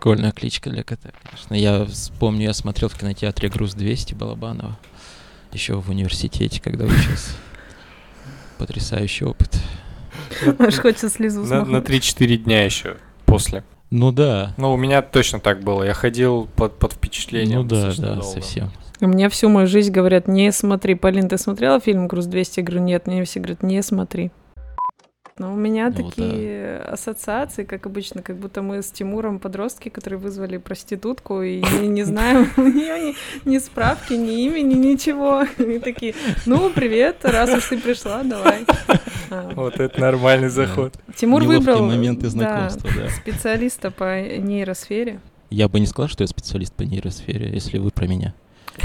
Прикольная кличка для кота, конечно. Я помню, я смотрел в кинотеатре «Груз-200» Балабанова. Еще в университете, когда учился. Потрясающий опыт. Аж хочется слезу На, на 3-4 дня еще после. Ну да. Ну, у меня точно так было. Я ходил под, под впечатлением. Ну да, да, долго. совсем. Мне всю мою жизнь говорят, не смотри. Полин, ты смотрела фильм «Груз-200»? Я говорю, нет. Мне все говорят, не смотри. Но у меня Ну, такие ассоциации, как обычно, как будто мы с Тимуром подростки, которые вызвали проститутку, и не, не знаем у нее ни, ни справки, ни имени, ничего. И такие, ну, привет, раз уж ты пришла, давай. А, Вот это нормальный заход. Тимур Неловкие выбрал моменты да, знакомства, да. специалиста по нейросфере. Я бы не сказал, что я специалист по нейросфере, если вы про меня.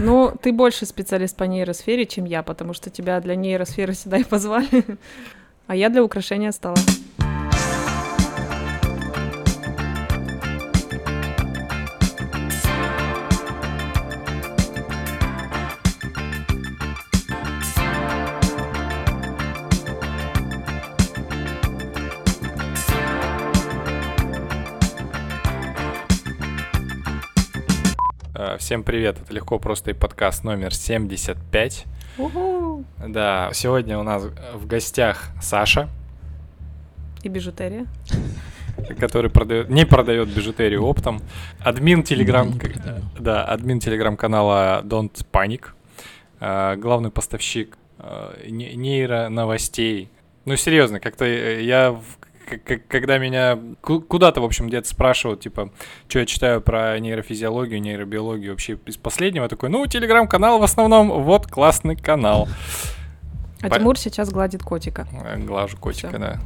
Ну, ты больше специалист по нейросфере, чем я, потому что тебя для нейросферы сюда и позвали. А я для украшения стола. Э, Всем привет, это легко просто и подкаст номер 75. Да, сегодня у нас в гостях Саша, И бижутерия. который продает, не продает бижутерию оптом, админ телеграм, да, админ телеграм-канала Don't Panic, э, главный поставщик э, не- нейроновостей. Ну серьезно, как-то э, я в- когда меня ку- куда-то, в общем, где-то спрашивают, типа, что я читаю про нейрофизиологию, нейробиологию вообще из последнего, такой, ну, телеграм-канал в основном, вот классный канал. А По- Тимур сейчас гладит котика. Э, Глажу котика, Всё. да.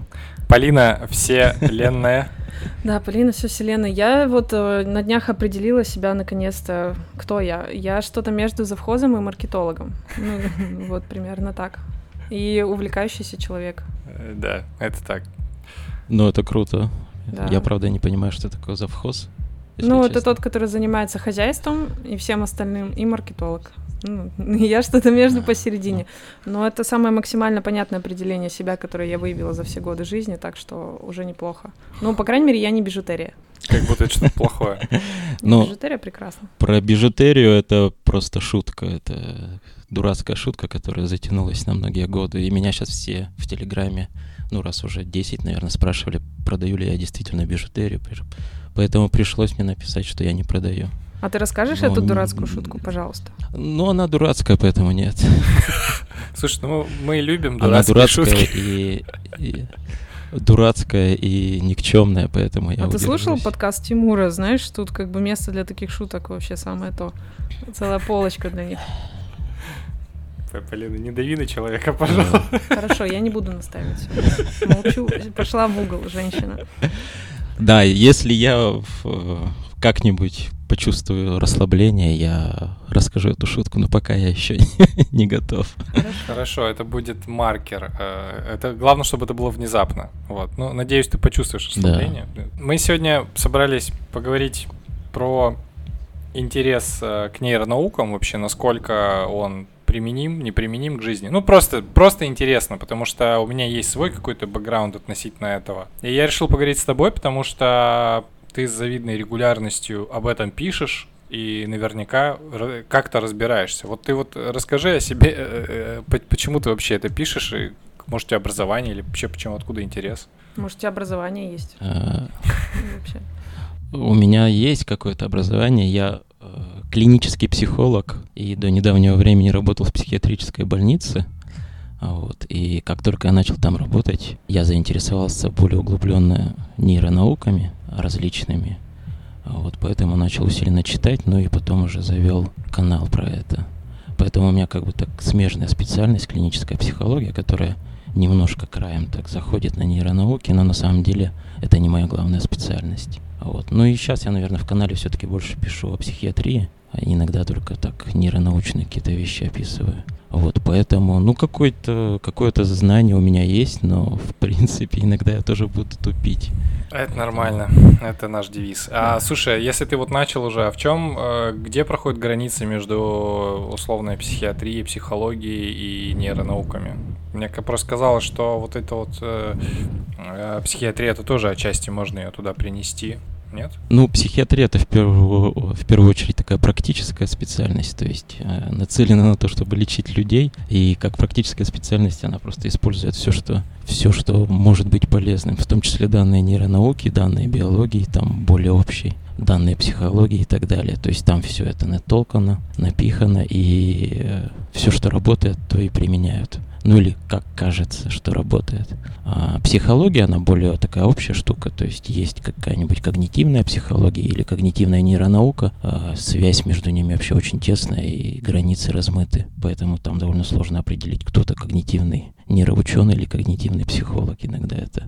Полина вселенная. Да, Полина, все вселенная. Я вот э, на днях определила себя наконец-то, кто я. Я что-то между завхозом и маркетологом. Ну, вот примерно так. И увлекающийся человек. Э, Да, это так. Ну, это круто. Да. Я, правда, не понимаю, что такое завхоз. ну, это честно. тот, который занимается хозяйством и всем остальным, и маркетолог. Ну, я что-то между А, посередине. Но это самое максимально понятное определение себя, которое я выявила за все годы жизни, так что уже неплохо. Ну, по крайней мере, я не бижутерия. Как будто это что-то плохое. Ну, Бижутерия прекрасно. Про бижутерию это просто шутка. Это дурацкая шутка, которая затянулась на многие годы. И меня сейчас все в Телеграме, ну, раз уже 10, наверное, спрашивали, продаю ли я действительно бижутерию. Поэтому пришлось мне написать, что я не продаю. А ты расскажешь Ну, эту дурацкую шутку, пожалуйста? Ну, она дурацкая, поэтому нет. Слушай, ну мы любим Она дурацкие дурацкая шутки. и, и- дурацкая и никчемная, поэтому я а ты слушал подкаст Тимура? Знаешь, тут как бы место для таких шуток вообще самое то. Целая полочка для них. Полина, не дави на человека, пожалуйста. Хорошо, я не буду настаивать. Молчу. Пошла в угол, женщина. Да, если я как-нибудь почувствую расслабление, я расскажу эту шутку, но пока я еще не готов. Хорошо, это будет маркер. Э, Это главное, чтобы это было внезапно. Вот. Ну, надеюсь, ты почувствуешь расслабление. Мы сегодня собрались поговорить про интерес э, к нейронаукам, вообще, насколько он применим, неприменим к жизни. Ну, просто, просто интересно, потому что у меня есть свой какой-то бэкграунд относительно этого. И я решил поговорить с тобой, потому что ты с завидной регулярностью об этом пишешь, и наверняка как-то разбираешься. Вот ты вот расскажи о себе, э, э, по- почему ты вообще это пишешь, и может у тебя образование, или вообще почему, откуда интерес? Может, у тебя образование есть? Э, Ну, Вообще. У меня есть какое-то образование, я э, клинический психолог и до недавнего времени работал в психиатрической больнице. А Вот. И как только я начал там работать, я заинтересовался более углубленно нейронауками различными. А Вот, поэтому начал усиленно читать, ну и потом уже завел канал про это. Поэтому у меня как бы так смежная специальность клиническая психология, которая немножко краем так заходит на нейронауки, но на самом деле это не моя главная специальность. Вот. Ну и сейчас я, наверное, в канале все-таки больше пишу о психиатрии, а иногда только так нейронаучные какие-то вещи описываю. Вот, поэтому, ну, какое-то какое знание у меня есть, но, в принципе, иногда я тоже буду тупить. Это нормально, это наш девиз. А слушай, если ты вот начал уже, а в чем, э, где проходит граница между условной психиатрией, психологией и нейронауками? Мне просто казалось, что вот это вот э, э, психиатрия, это тоже отчасти можно ее туда принести. Нет? Ну, психиатрия это в первую, в первую очередь такая практическая специальность, то есть э, нацелена на то, чтобы лечить людей, и как практическая специальность она просто использует все, что все, что может быть полезным, в том числе данные нейронауки, данные биологии, там более общие данные психологии и так далее. То есть там все это натолкано, напихано, и э, все, что работает, то и применяют. Ну или как кажется, что работает. А психология, она более такая общая штука, то есть есть какая-нибудь когнитивная психология или когнитивная нейронаука, а связь между ними вообще очень тесная и границы размыты, поэтому там довольно сложно определить, кто-то когнитивный нейроученый или когнитивный психолог, иногда это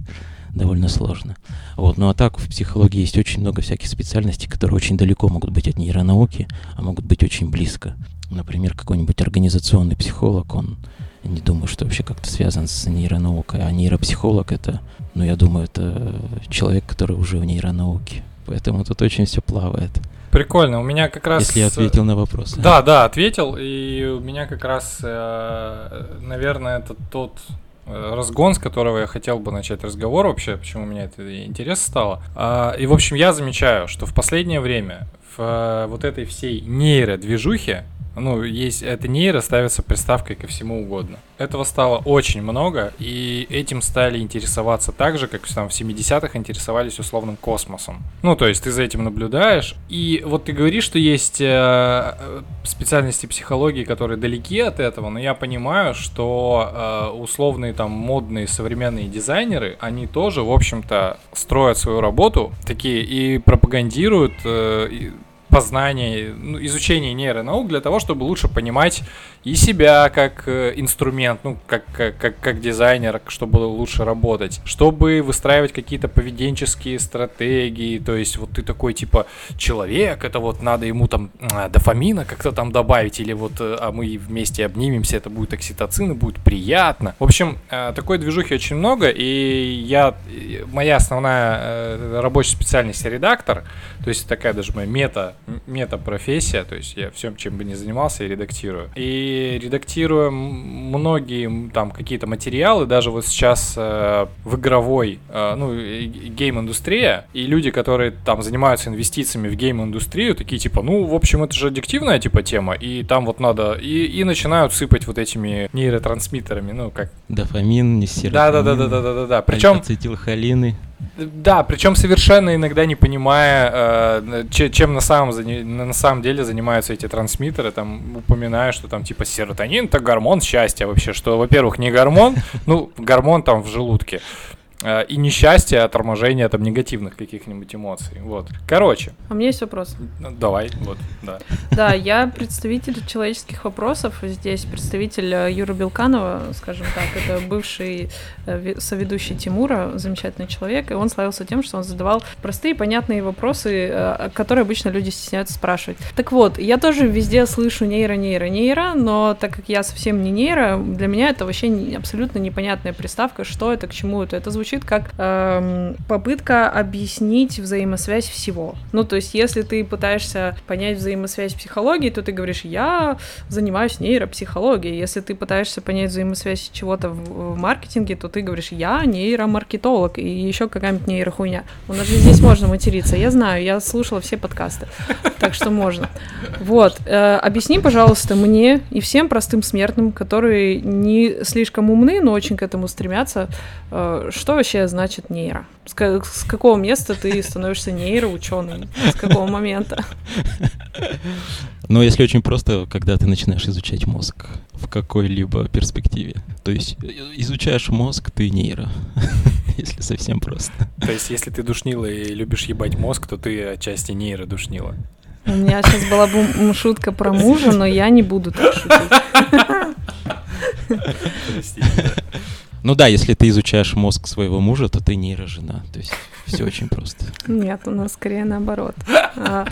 довольно сложно. Вот. Ну а так в психологии есть очень много всяких специальностей, которые очень далеко могут быть от нейронауки, а могут быть очень близко. Например, какой-нибудь организационный психолог, он не думаю, что вообще как-то связан с нейронаукой, а нейропсихолог это, ну я думаю, это человек, который уже в нейронауке. Поэтому тут очень все плавает. Прикольно, у меня как раз... Если я ответил на вопрос. Да, да, ответил, и у меня как раз, э, наверное, это тот Э, разгон, с которого я хотел бы начать разговор вообще, почему у меня это интерес стало. А, и, в общем, я замечаю, что в последнее время в э, вот этой всей нейродвижухе ну, есть, это нейро ставится приставкой ко всему угодно. Этого стало очень много, и этим стали интересоваться так же, как там в 70-х интересовались условным космосом. Ну, то есть ты за этим наблюдаешь, и вот ты говоришь, что есть э, специальности психологии, которые далеки от этого, но я понимаю, что э, условные там модные современные дизайнеры, они тоже, в общем-то, строят свою работу такие и пропагандируют э, познание, ну, изучение нейронаук для того, чтобы лучше понимать и себя как э, инструмент, ну, как, как, как, как дизайнер, чтобы лучше работать, чтобы выстраивать какие-то поведенческие стратегии, то есть вот ты такой типа человек, это вот надо ему там а, дофамина как-то там добавить, или вот э, а мы вместе обнимемся, это будет окситоцин, и будет приятно. В общем, э, такой движухи очень много, и я, моя основная рабочая специальность редактор, то есть такая даже моя мета, мета-профессия, то есть я всем, чем бы ни занимался, я редактирую. И редактируем многие там какие-то материалы, даже вот сейчас э, в игровой, э, ну, гейм-индустрия, и люди, которые там занимаются инвестициями в гейм-индустрию, такие типа, ну, в общем, это же аддиктивная типа тема, и там вот надо, и, и начинают сыпать вот этими нейротрансмитерами, ну, как... Дофамин, несеротонин. Да-да-да-да-да-да-да. Причем... Ацетилхолины. Да, причем совершенно иногда не понимая, э, чем на самом, на самом деле занимаются эти трансмиттеры, там упоминая, что там типа серотонин это гормон счастья вообще, что, во-первых, не гормон, ну, гормон там в желудке, и несчастье от торможения там негативных каких-нибудь эмоций. Вот. Короче. А у меня есть вопрос. Давай, вот, да. Да, я представитель человеческих вопросов. Здесь представитель э, Юра Белканова, скажем так, это бывший э, соведущий Тимура, замечательный человек, и он славился тем, что он задавал простые, понятные вопросы, которые обычно люди стесняются спрашивать. Так вот, я тоже везде слышу нейро, нейро, нейро, но так как я совсем не нейро, для меня это вообще абсолютно непонятная приставка, что это, к чему это. Это звучит звучит как эм, попытка объяснить взаимосвязь всего. Ну, то есть, если ты пытаешься понять взаимосвязь психологии, то ты говоришь, я занимаюсь нейропсихологией. Если ты пытаешься понять взаимосвязь чего-то в, в маркетинге, то ты говоришь, я нейромаркетолог и еще какая-нибудь нейрохуйня. У нас же здесь можно материться. Я знаю, я слушала все подкасты, так что можно. Вот. Э, объясни, пожалуйста, мне и всем простым смертным, которые не слишком умны, но очень к этому стремятся, э, что вообще значит нейро? С, с какого места ты становишься нейроученым? С какого момента? Ну, если очень просто, когда ты начинаешь изучать мозг в какой-либо перспективе. То есть э, изучаешь мозг, ты нейро. если совсем просто. То есть, если ты душнила и любишь ебать мозг, то ты отчасти нейро душнила. У меня сейчас была бы шутка про мужа, но я не буду так шутить. Ну да, если ты изучаешь мозг своего мужа, то ты нейрожена. То есть все очень просто. Нет, у нас скорее наоборот. А,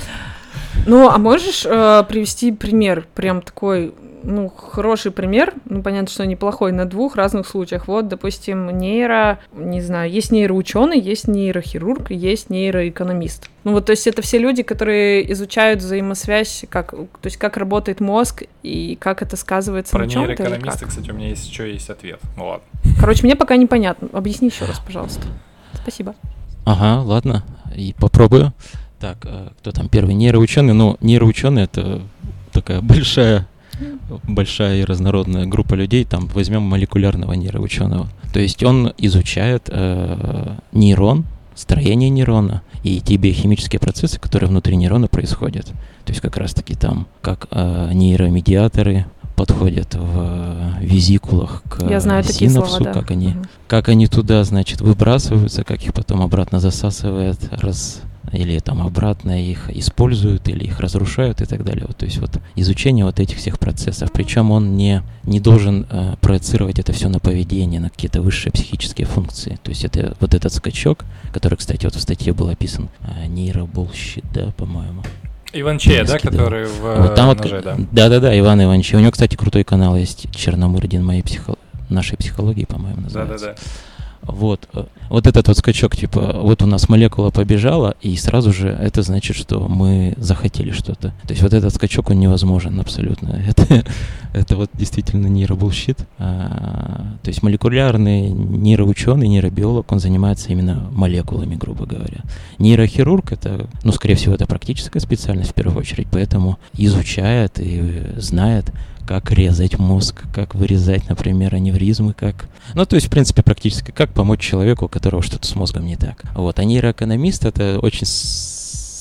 ну, а можешь э, привести пример, прям такой ну, хороший пример, ну, понятно, что неплохой, на двух разных случаях. Вот, допустим, нейро, не знаю, есть нейроученый, есть нейрохирург, есть нейроэкономист. Ну, вот, то есть это все люди, которые изучают взаимосвязь, как, то есть как работает мозг и как это сказывается Про на чем-то. Про нейроэкономиста, кстати, у меня есть еще есть ответ. Ну, ладно. Короче, мне пока непонятно. Объясни еще раз, пожалуйста. Спасибо. Ага, ладно. и попробую. Так, э, кто там первый? Нейроученый. Ну, нейроученый это такая большая большая и разнородная группа людей, там возьмем молекулярного нейроученого. То есть он изучает э, нейрон, строение нейрона и те биохимические процессы, которые внутри нейрона происходят. То есть как раз-таки там, как э, нейромедиаторы подходят в визикулах к Я знаю синапсу, такие слова, да. как они, Мгм. как они туда, значит, выбрасываются, как их потом обратно засасывает, раз или там обратно их используют, или их разрушают и так далее. Вот, то есть вот изучение вот этих всех процессов. Причем он не, не должен э, проецировать это все на поведение, на какие-то высшие психические функции. То есть это вот этот скачок, который, кстати, вот в статье был описан, э, нейроболщит, да, по-моему. Да, Близкий, да. который в Вот там э, вот, ноже, да. да-да-да, Иван Иванович. У него, кстати, крутой канал есть, Черномырдин моей психо... нашей психологии, по-моему, называется. Да-да-да. Вот, э, вот этот вот скачок, типа, вот у нас молекула побежала, и сразу же это значит, что мы захотели что-то. То есть вот этот скачок, он невозможен абсолютно. Это, это вот действительно нейробулщит. А, то есть молекулярный нейроученый, нейробиолог, он занимается именно молекулами, грубо говоря. Нейрохирург это, ну, скорее всего, это практическая специальность в первую очередь, поэтому изучает и знает, как резать мозг, как вырезать, например, аневризмы, как... Ну, то есть, в принципе, практически как помочь человеку, у которого что-то с мозгом не так. Вот, а нейроэкономист — это очень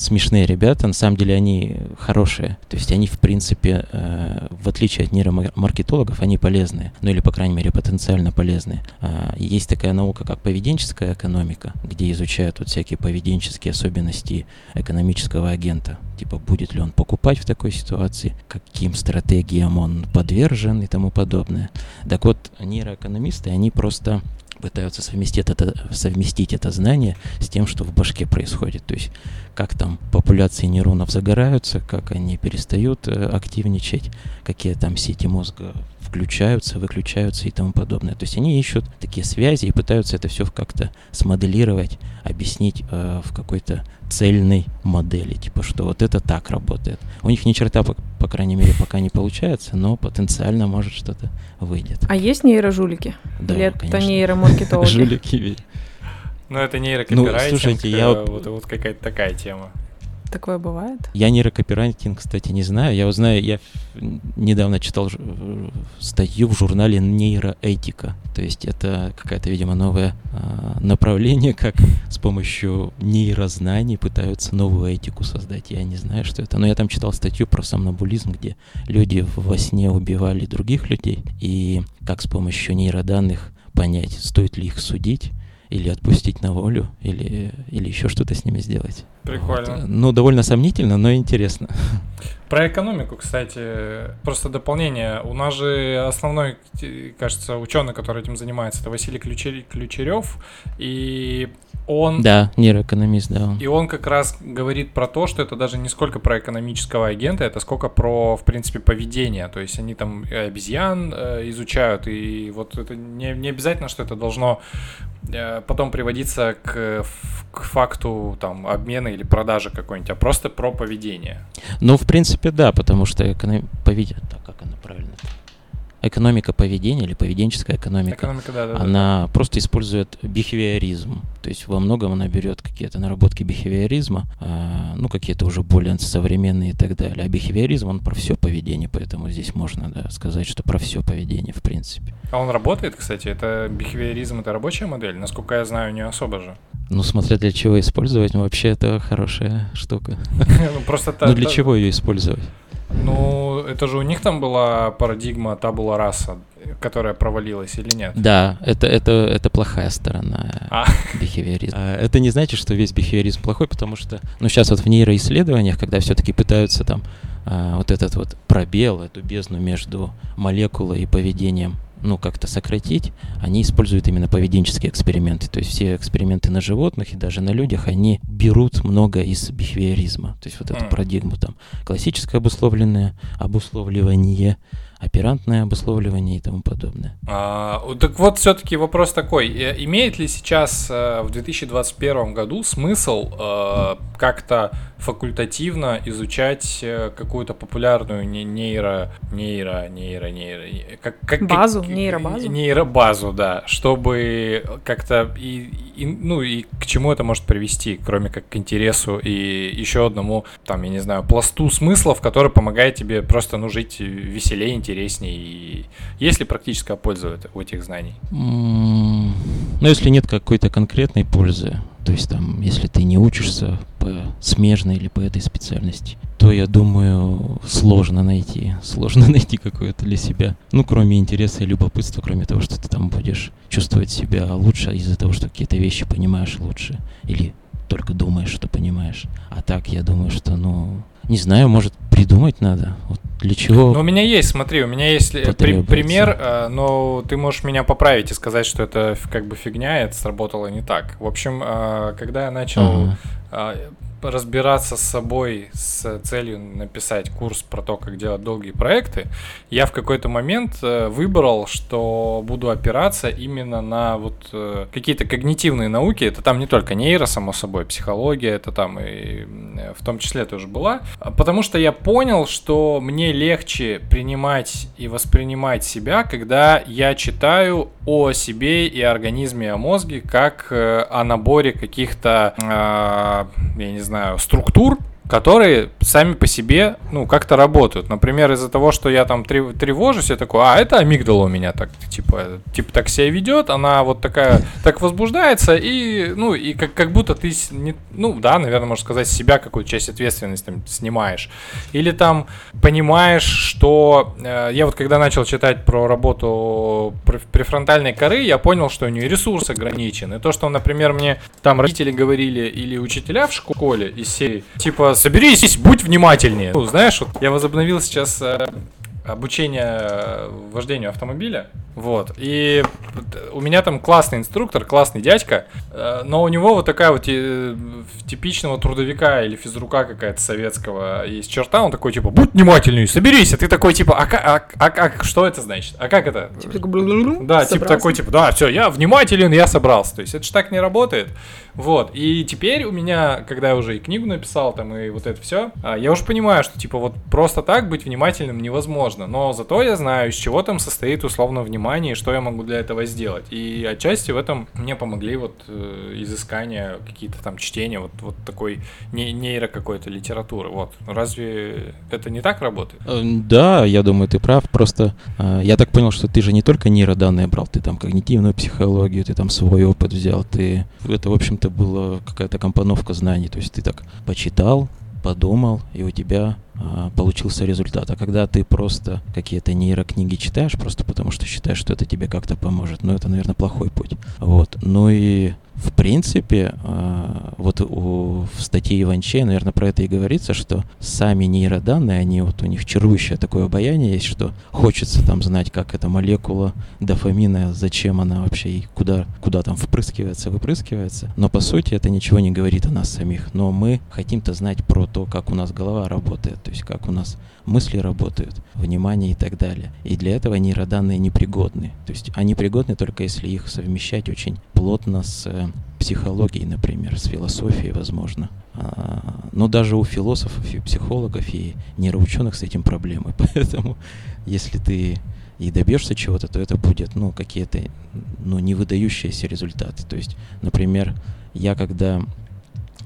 смешные ребята, на самом деле они хорошие. То есть они, в принципе, э, в отличие от нейромаркетологов, они полезные. Ну или, по крайней мере, потенциально полезные. А, есть такая наука, как поведенческая экономика, где изучают вот всякие поведенческие особенности экономического агента. Типа, будет ли он покупать в такой ситуации, каким стратегиям он подвержен и тому подобное. Так вот, нейроэкономисты, они просто пытаются совместить это, совместить это знание с тем, что в башке происходит. То есть как там популяции нейронов загораются, как они перестают э, активничать, какие там сети мозга включаются, выключаются и тому подобное. То есть они ищут такие связи и пытаются это все как-то смоделировать, объяснить э, в какой-то цельной модели, типа что вот это так работает. У них ни черта, по, по крайней мере, пока не получается, но потенциально может что-то выйдет. А есть нейрожулики? Да, Или это конечно. нейромаркетологи? Жулики ведь. Ну, это нейрокопирайтинг, Ну, слушайте, я э, вот- вот, вот какая-то такая тема. Такое бывает? Я нейрокопирайтинг, кстати, не знаю. Я вот знаю, я недавно читал э, статью в журнале «Нейроэтика». То есть это какое-то, видимо, новое а, направление, как с помощью нейрознаний пытаются новую этику создать. Я не знаю, что это. Но я там читал статью про сомнамбулизм, где люди во сне убивали других людей. И как с помощью нейроданных понять, стоит ли их судить, или отпустить на волю, или, или еще что-то с ними сделать. Прикольно. Вот. Ну, довольно сомнительно, но интересно. Про экономику, кстати, просто дополнение. У нас же основной, кажется, ученый, который этим занимается, это Василий Ключер- Ключерев, и он Да, нейроэкономист, да. он. И он как раз говорит про то, что это даже не сколько про экономического агента, это сколько про, в принципе, поведение. То есть они там обезьян э, изучают, и вот это не, не обязательно, что это должно э, потом приводиться к, к факту там обмена или продажи какой-нибудь, а просто про поведение. Ну, в принципе, да, потому что эконом... поведение... Так, как она правильно? Экономика поведения или поведенческая экономика, Экономика, да, да. да. она просто использует бихевиоризм. То есть во многом она берет какие-то наработки бихевиоризма, а, ну, какие-то уже более современные и так далее. А бихевиоризм, он про все поведение, поэтому здесь можно да, сказать, что про все поведение, в принципе. А он работает, кстати, это бихевиоризм, это рабочая модель? Насколько я знаю, не особо же. Ну, смотря для чего использовать, ну, вообще это хорошая штука. Ну, Просто Ну, для чего ее использовать? Ну, это же у них там была парадигма табула раса, которая провалилась или нет? Да, это, это, это плохая сторона А. бихевиоризма. А, Это не значит, что весь бихевиоризм плохой, потому что, ну, сейчас вот в нейроисследованиях, когда все-таки пытаются там а, вот этот вот пробел, эту бездну между молекулой и поведением, ну, как-то сократить, они используют именно поведенческие эксперименты. То есть все эксперименты на животных и даже на людях, они берут много из бихевиоризма. То есть вот эту парадигму там классическое обусловленное, обусловливание, оперантное обусловливание и тому подобное. А, так вот, все-таки вопрос такой: э, имеет ли сейчас в 2021 году смысл э, как-то факультативно изучать э, какую-то популярную нейро, нейро, нейро, нейро, как, как, базу, как, нейробазу, нейробазу, да, чтобы как-то и, и ну и к чему это может привести, кроме как к интересу и еще одному там я не знаю пласту смыслов, который помогает тебе просто ну жить веселее, интереснее и есть ли практическая польза у этих знаний? Ну если нет какой-то конкретной пользы, то есть там, если ты не учишься по смежной или по этой специальности, то, я думаю, сложно найти, сложно найти какое-то для себя, ну, кроме интереса и любопытства, кроме того, что ты там будешь чувствовать себя лучше из-за того, что какие-то вещи понимаешь лучше, или только думаешь, что понимаешь. А так, я думаю, что, ну, не знаю, может, придумать надо. Вот для чего? Ну, у меня есть, смотри, у меня есть при, пример, э, но ты можешь меня поправить и сказать, что это как бы фигня, это сработало не так. В общем, э, когда я начал ага. Э, разбираться с собой с целью написать курс про то, как делать долгие проекты, я в какой-то момент э, выбрал, что буду опираться именно на вот э, какие-то когнитивные науки. Это там не только нейро, само собой, психология, это там и в том числе тоже была. Потому что я понял, что мне легче принимать и воспринимать себя, когда я читаю о себе и организме, о мозге, как э, о наборе каких-то, я не знаю, знаю, структур, которые сами по себе, ну, как-то работают. Например, из-за того, что я там тревожусь, я такой, а, это амигдала у меня так, типа, типа так себя ведет, она вот такая, так возбуждается, и, ну, и как, как будто ты, не, ну, да, наверное, можно сказать, себя какую-то часть ответственности там снимаешь. Или там понимаешь, что э, я вот когда начал читать про работу префронтальной коры, я понял, что у нее ресурс ограничен. И то, что, например, мне там родители говорили или учителя в школе из серии, типа, соберись, будь внимательнее. Ну, знаешь, вот я возобновил сейчас э, обучение вождению автомобиля. Вот. И у меня там классный инструктор, классный дядька, э, но у него вот такая вот э, типичного трудовика или физрука какая-то советского есть черта. Он такой, типа, будь внимательней, соберись. А ты такой, типа, а, а, а, а что это значит? А как это? Типа, да, типа такой, типа, да, все, я внимателен, я собрался. То есть это же так не работает. Вот. И теперь у меня, когда я уже и книгу написал, там, и вот это все, а, я уже понимаю, что, типа, вот просто так быть внимательным невозможно. Но зато я знаю, из чего там состоит условно внимание, и что я могу для этого сделать. И отчасти в этом мне помогли вот э, изыскания, какие-то там чтения, вот, вот такой не, нейро какой-то литературы. Вот. Разве это не так работает? Э, да, я думаю, ты прав. Просто э, я так понял, что ты же не только нейроданные брал, ты там когнитивную психологию, ты там свой опыт взял, ты... Это, в общем это была какая-то компоновка знаний. То есть ты так почитал, подумал, и у тебя а, получился результат. А когда ты просто какие-то нейрокниги читаешь, просто потому что считаешь, что это тебе как-то поможет, ну это, наверное, плохой путь. Вот. Ну и в принципе, а, вот в статье Иванчей, наверное, про это и говорится, что сами нейроданные, они вот у них чарующее такое обаяние есть, что хочется там знать, как эта молекула дофамина, зачем она вообще и куда, куда там впрыскивается, выпрыскивается. Но по сути это ничего не говорит о нас самих. Но мы хотим-то знать про то, как у нас голова работает, то есть как у нас мысли работают, внимание и так далее. И для этого нейроданные непригодны. То есть они пригодны только если их совмещать очень плотно с э, психологией, например, с философией, возможно. А, но даже у философов и психологов и нейроученых с этим проблемы. Поэтому если ты и добьешься чего-то, то это будет, ну, какие-то, ну, не выдающиеся результаты. То есть, например, я когда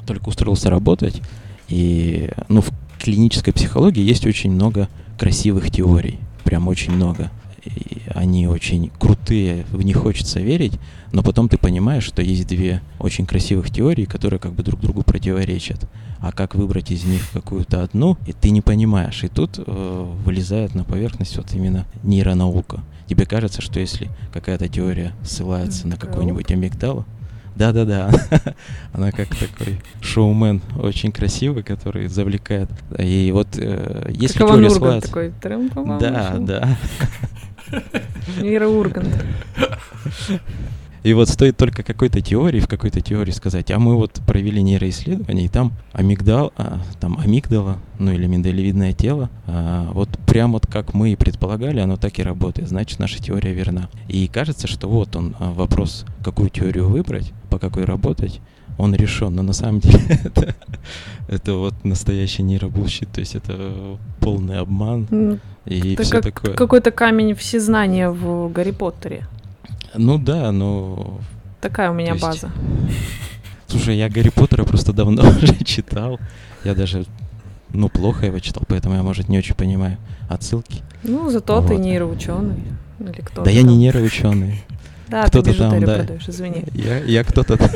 только устроился работать, и, ну, в клинической психологии есть очень много красивых теорий, прям очень много. Они очень крутые, в них хочется верить, но потом ты понимаешь, что есть две очень красивых теории, которые как бы друг другу противоречат. А как выбрать из них какую-то одну, и ты не понимаешь. И тут э, вылезает на поверхность вот именно нейронаука. Тебе кажется, что если какая-то теория ссылается на какую-нибудь амигдалу, да-да-да. Она как такой шоумен, очень красивый, который завлекает. И вот э, если как теория ссылается... такой. Да, да. Мира Ургант. И вот стоит только какой-то теории, в какой-то теории сказать, а мы вот провели нейроисследование, и там амигдал, а, там амигдала, ну или миндалевидное тело, а, вот прям вот как мы и предполагали, оно так и работает, значит наша теория верна. И кажется, что вот он а, вопрос, какую теорию выбрать, по какой работать, он решен, но на самом деле это, это вот настоящий нейробулщит, то есть это полный обман mm. И это все как, такое. Какой-то камень всезнания в Гарри Поттере. Ну да, но... Такая у меня есть... база. Слушай, я Гарри Поттера просто давно уже читал. Я даже, ну, плохо его читал, поэтому я, может, не очень понимаю отсылки. Ну, зато вот. ты нейроученый. Или кто Да я не нейроученый. Да, кто-то ты там, да. продаешь, извини. Я, я кто-то там.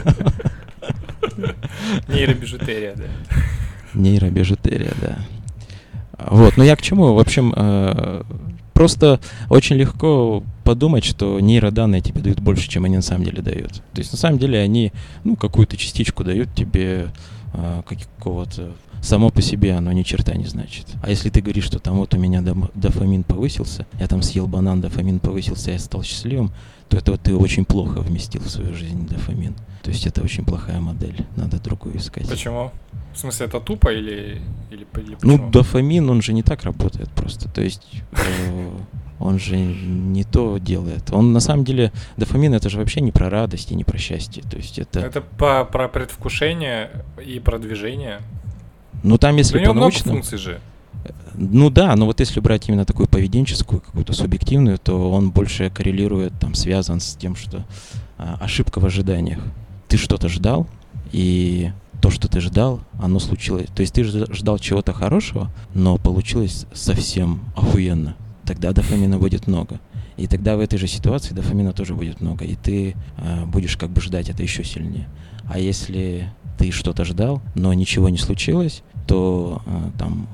Нейробижутерия, да. Нейробижутерия, да. Вот, но я к чему? В общем, э, просто очень легко подумать, что нейроданные тебе дают больше, чем они на самом деле дают. То есть на самом деле они, ну, какую-то частичку дают тебе э, какого-то само по себе оно ни черта не значит. А если ты говоришь, что там вот у меня дофамин повысился, я там съел банан, дофамин повысился, я стал счастливым, то это вот ты очень плохо вместил в свою жизнь дофамин. То есть это очень плохая модель, надо другую искать. Почему? В смысле, это тупо или, или, или Ну, дофамин, он же не так работает просто. То есть э, он же не то делает. Он на самом деле, дофамин это же вообще не про радость и не про счастье. То есть это... Это по, про предвкушение и про движение. Ну там, если по научному... функций же. Ну да, но вот если брать именно такую поведенческую, какую-то субъективную, то он больше коррелирует, там, связан с тем, что а, ошибка в ожиданиях ты что-то ждал, и то, что ты ждал, оно случилось. То есть ты ждал чего-то хорошего, но получилось совсем охуенно. Тогда дофамина будет много. И тогда в этой же ситуации дофамина тоже будет много. И ты э, будешь как бы ждать это еще сильнее. А если ты что-то ждал, но ничего не случилось, то э, там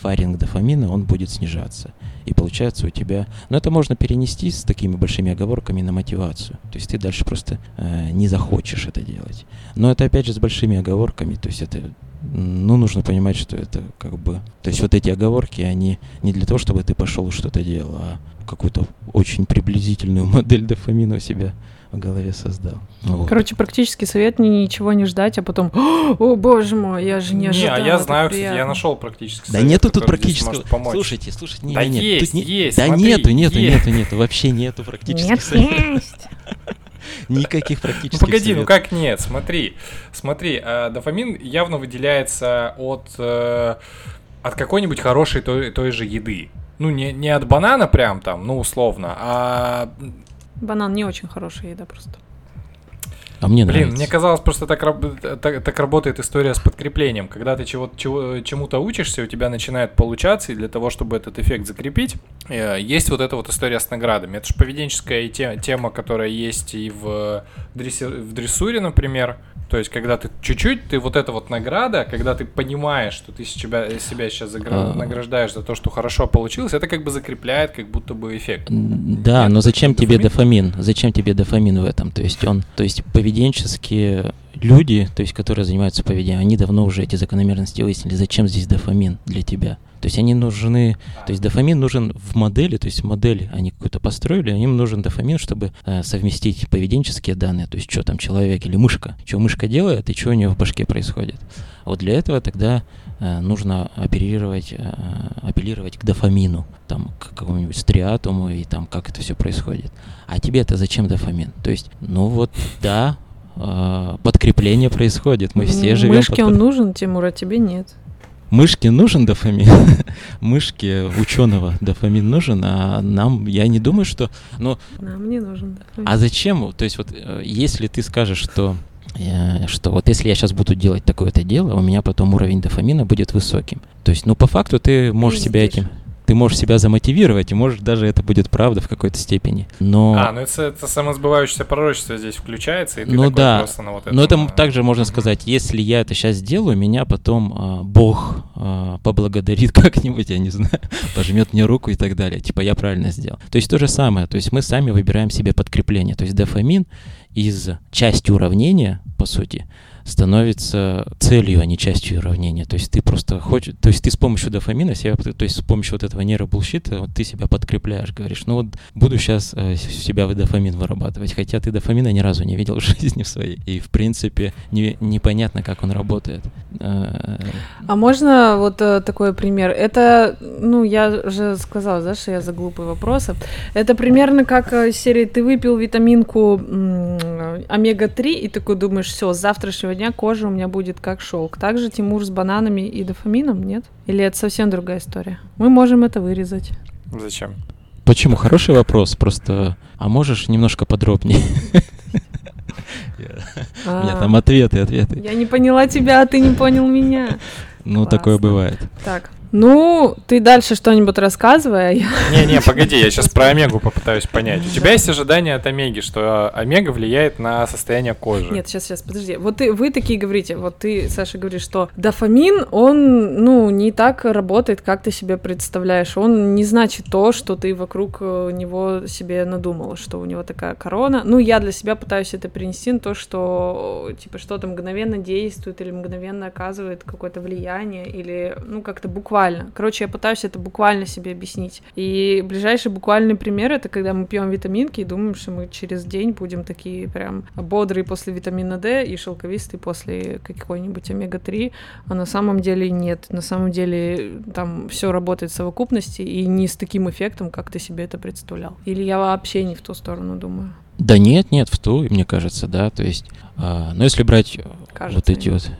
фаринг дофамина, он будет снижаться. И получается у тебя... Но это можно перенести с такими большими оговорками на мотивацию. То есть ты дальше просто э, не захочешь это делать. Но это опять же с большими оговорками. То есть это... Ну, нужно понимать, что это как бы... То есть вот эти оговорки, они не для того, чтобы ты пошел что-то делал, а какую-то очень приблизительную модель дофамина у себя в голове создал. Вот. Короче, практически совет не ничего не ждать, а потом, о боже мой, я же не ожидал. Не, а я знаю, кстати, я нашел практически Да совет, нету тут практически. Слушайте, слушайте, не, да нет, есть, тут не... есть, Да смотри, нету, нету, есть. нету, нету, вообще нету практически Нет, советов. есть. Никаких практических Ну погоди, ну советов. как нет? Смотри, смотри, э, дофамин явно выделяется от э, от какой-нибудь хорошей той, той же еды. Ну не не от банана прям там, ну условно, а Банан не очень хорошая еда просто. А мне Блин, нравится. мне казалось, просто так, так, так работает история с подкреплением. Когда ты чего, чего, чему-то учишься, у тебя начинает получаться, и для того, чтобы этот эффект закрепить, э, есть вот эта вот история с наградами. Это же поведенческая тема, которая есть и в, дресси- в дрессуре, например. То есть, когда ты чуть-чуть, ты вот эта вот награда, когда ты понимаешь, что ты себя, себя сейчас загра- А. награждаешь за то, что хорошо получилось, это как бы закрепляет как будто бы эффект. Да, Нет, но зачем тебе дофамин? Зачем тебе дофамин в этом? То есть он, то есть поведенческие люди, то есть которые занимаются поведением, они давно уже эти закономерности выяснили. Зачем здесь дофамин для тебя? То есть они нужны, то есть дофамин нужен в модели, то есть модель они какую-то построили, им нужен дофамин, чтобы э, совместить поведенческие данные, то есть что там человек или мышка, что мышка делает и что у нее в башке происходит. Вот для этого тогда нужно оперировать, э, апеллировать к дофамину, там, к какому-нибудь стриатуму и там, как это все происходит. А тебе это зачем дофамин? То есть, ну вот, да, э, подкрепление происходит, мы все живем Мышке он нужен, Тимур, а тебе нет. Мышке нужен дофамин, мышке ученого дофамин нужен, а нам, я не думаю, что... Ну, Нам не нужен. да. а зачем? То есть вот э, если ты скажешь, что э, что вот если я сейчас буду делать такое-то дело, у меня потом уровень дофамина будет высоким. То есть, ну, по факту ты можешь себя этим... Ты можешь себя замотивировать, и может даже это будет правда в какой-то степени. Но... А, ну это, это самосбывающееся пророчество здесь включается, и ты Ну такой да, просто на вот Но это этом, м- также можно сказать, если я это сейчас сделаю, меня потом а, Бог а, поблагодарит как-нибудь, я не знаю, пожмет мне руку и так далее. Типа я правильно сделал. То есть то же самое. То есть мы сами выбираем себе подкрепление. То есть дофамин из части уравнения, по сути, становится целью, а не частью уравнения. То есть ты просто хочешь, то есть ты с помощью дофамина себя, то есть с помощью вот этого нейробулшита, вот ты себя подкрепляешь, говоришь, ну вот буду сейчас э, себя в дофамин вырабатывать, хотя ты дофамина ни разу не видел в жизни своей, и в принципе не, непонятно, как он работает. Э, а можно вот э, такой пример? Это, ну, я же сказала, да, что я за глупые вопросы. Это примерно как э, серии ты выпил витаминку омега-3 и такой думаешь, все, завтрашнего дня кожа у меня будет как шелк. Также Тимур с бананами и дофамином, нет? Или это совсем другая история? Мы можем это вырезать. Зачем? Почему? Хороший вопрос. Просто, а можешь немножко подробнее? У меня там ответы, ответы. Я не поняла тебя, а ты не понял меня. Ну, такое бывает. Так, ну, ты дальше что-нибудь рассказывай. А Не-не, погоди, я сейчас про Омегу попытаюсь понять. У тебя есть ожидание от Омеги, что Омега влияет на состояние кожи? Нет, сейчас, сейчас, подожди. Вот ты, вы такие говорите, вот ты, Саша, говоришь, что дофамин, он, ну, не так работает, как ты себе представляешь. Он не значит то, что ты вокруг э, него себе надумала, что у него такая корона. Ну, я для себя пытаюсь это принести на то, что, типа, что-то мгновенно действует или мгновенно оказывает какое-то влияние, или, ну, как-то буквально буквально. Короче, я пытаюсь это буквально себе объяснить. И ближайший буквальный пример это когда мы пьем витаминки и думаем, что мы через день будем такие прям бодрые после витамина D и шелковистые после какой-нибудь омега-3. А на самом деле нет. На самом деле там все работает в совокупности и не с таким эффектом, как ты себе это представлял. Или я вообще не в ту сторону думаю. Да нет, нет, в ту, мне кажется, да. То есть, а, но если брать кажется, вот эти нет. вот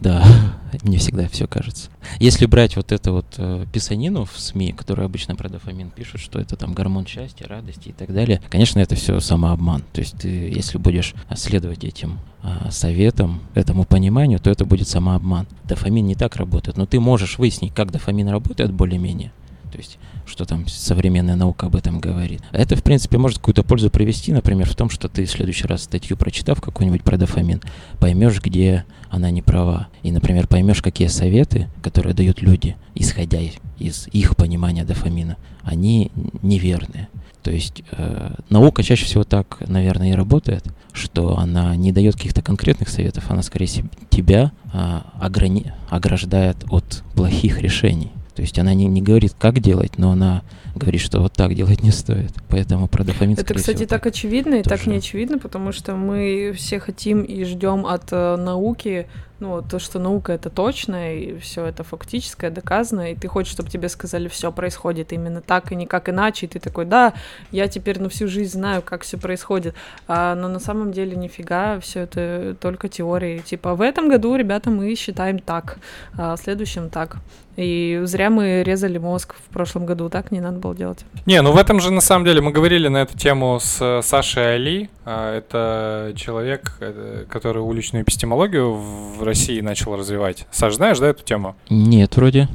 да, мне всегда все кажется. Если брать вот это вот э, писанину в СМИ, которые обычно про дофамин пишут, что это там гормон счастья, радости и так далее, конечно, это все самообман. То есть ты, если будешь следовать этим э, советам, этому пониманию, то это будет самообман. Дофамин не так работает, но ты можешь выяснить, как дофамин работает более-менее. То есть что там современная наука об этом говорит. А это, в принципе, может какую-то пользу привести, например, в том, что ты в следующий раз статью прочитав какую-нибудь про дофамин, поймешь, где она не права. И, например, поймешь, какие советы, которые дают люди, исходя из их понимания дофамина, они неверные. То есть э, наука чаще всего так, наверное, и работает, что она не дает каких-то конкретных советов, она скорее тебя э, ограни- ограждает от плохих решений. То есть она не, не говорит, как делать, но она говорит, что вот так делать не стоит. Поэтому про дофамин, Это, кстати, всего, так, так очевидно и тоже. так не очевидно, потому что мы все хотим и ждем от э, науки ну, то, что наука это точно, и все это фактическое, доказано, и ты хочешь, чтобы тебе сказали, все происходит именно так и никак иначе, и ты такой, да, я теперь на всю жизнь знаю, как все происходит, а, но на самом деле нифига, все это только теории. Типа, в этом году, ребята, мы считаем так, а в следующем так. И зря мы резали мозг в прошлом году, так не надо было делать. Не, ну в этом же на самом деле мы говорили на эту тему с Сашей Али. А, это человек, э, который уличную эпистемологию в России начал развивать. Саш, знаешь, да, эту тему? Нет, вроде.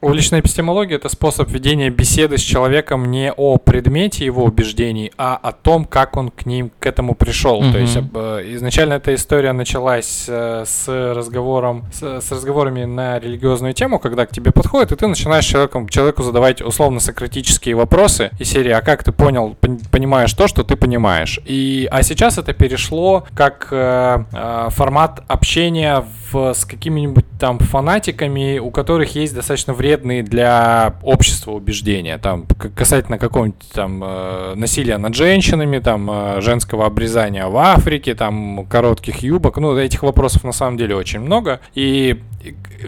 Уличная эпистемология — это способ ведения беседы с человеком не о предмете его убеждений, а о том, как он к ним, к этому пришел. Mm-hmm. То есть э, изначально эта история началась э, с разговором, с, с разговорами на религиозную тему, когда к тебе подходит, и ты начинаешь человеком, человеку задавать условно-сократические вопросы из серии «А как ты понял, понимаешь то, что ты понимаешь?» И, а сейчас это перешло как э, э, формат общения в, с какими-нибудь там фанатиками, у которых есть достаточно вредные для общества убеждения, там касательно какого-нибудь там э, насилия над женщинами, там э, женского обрезания в Африке, там коротких юбок, ну этих вопросов на самом деле очень много, и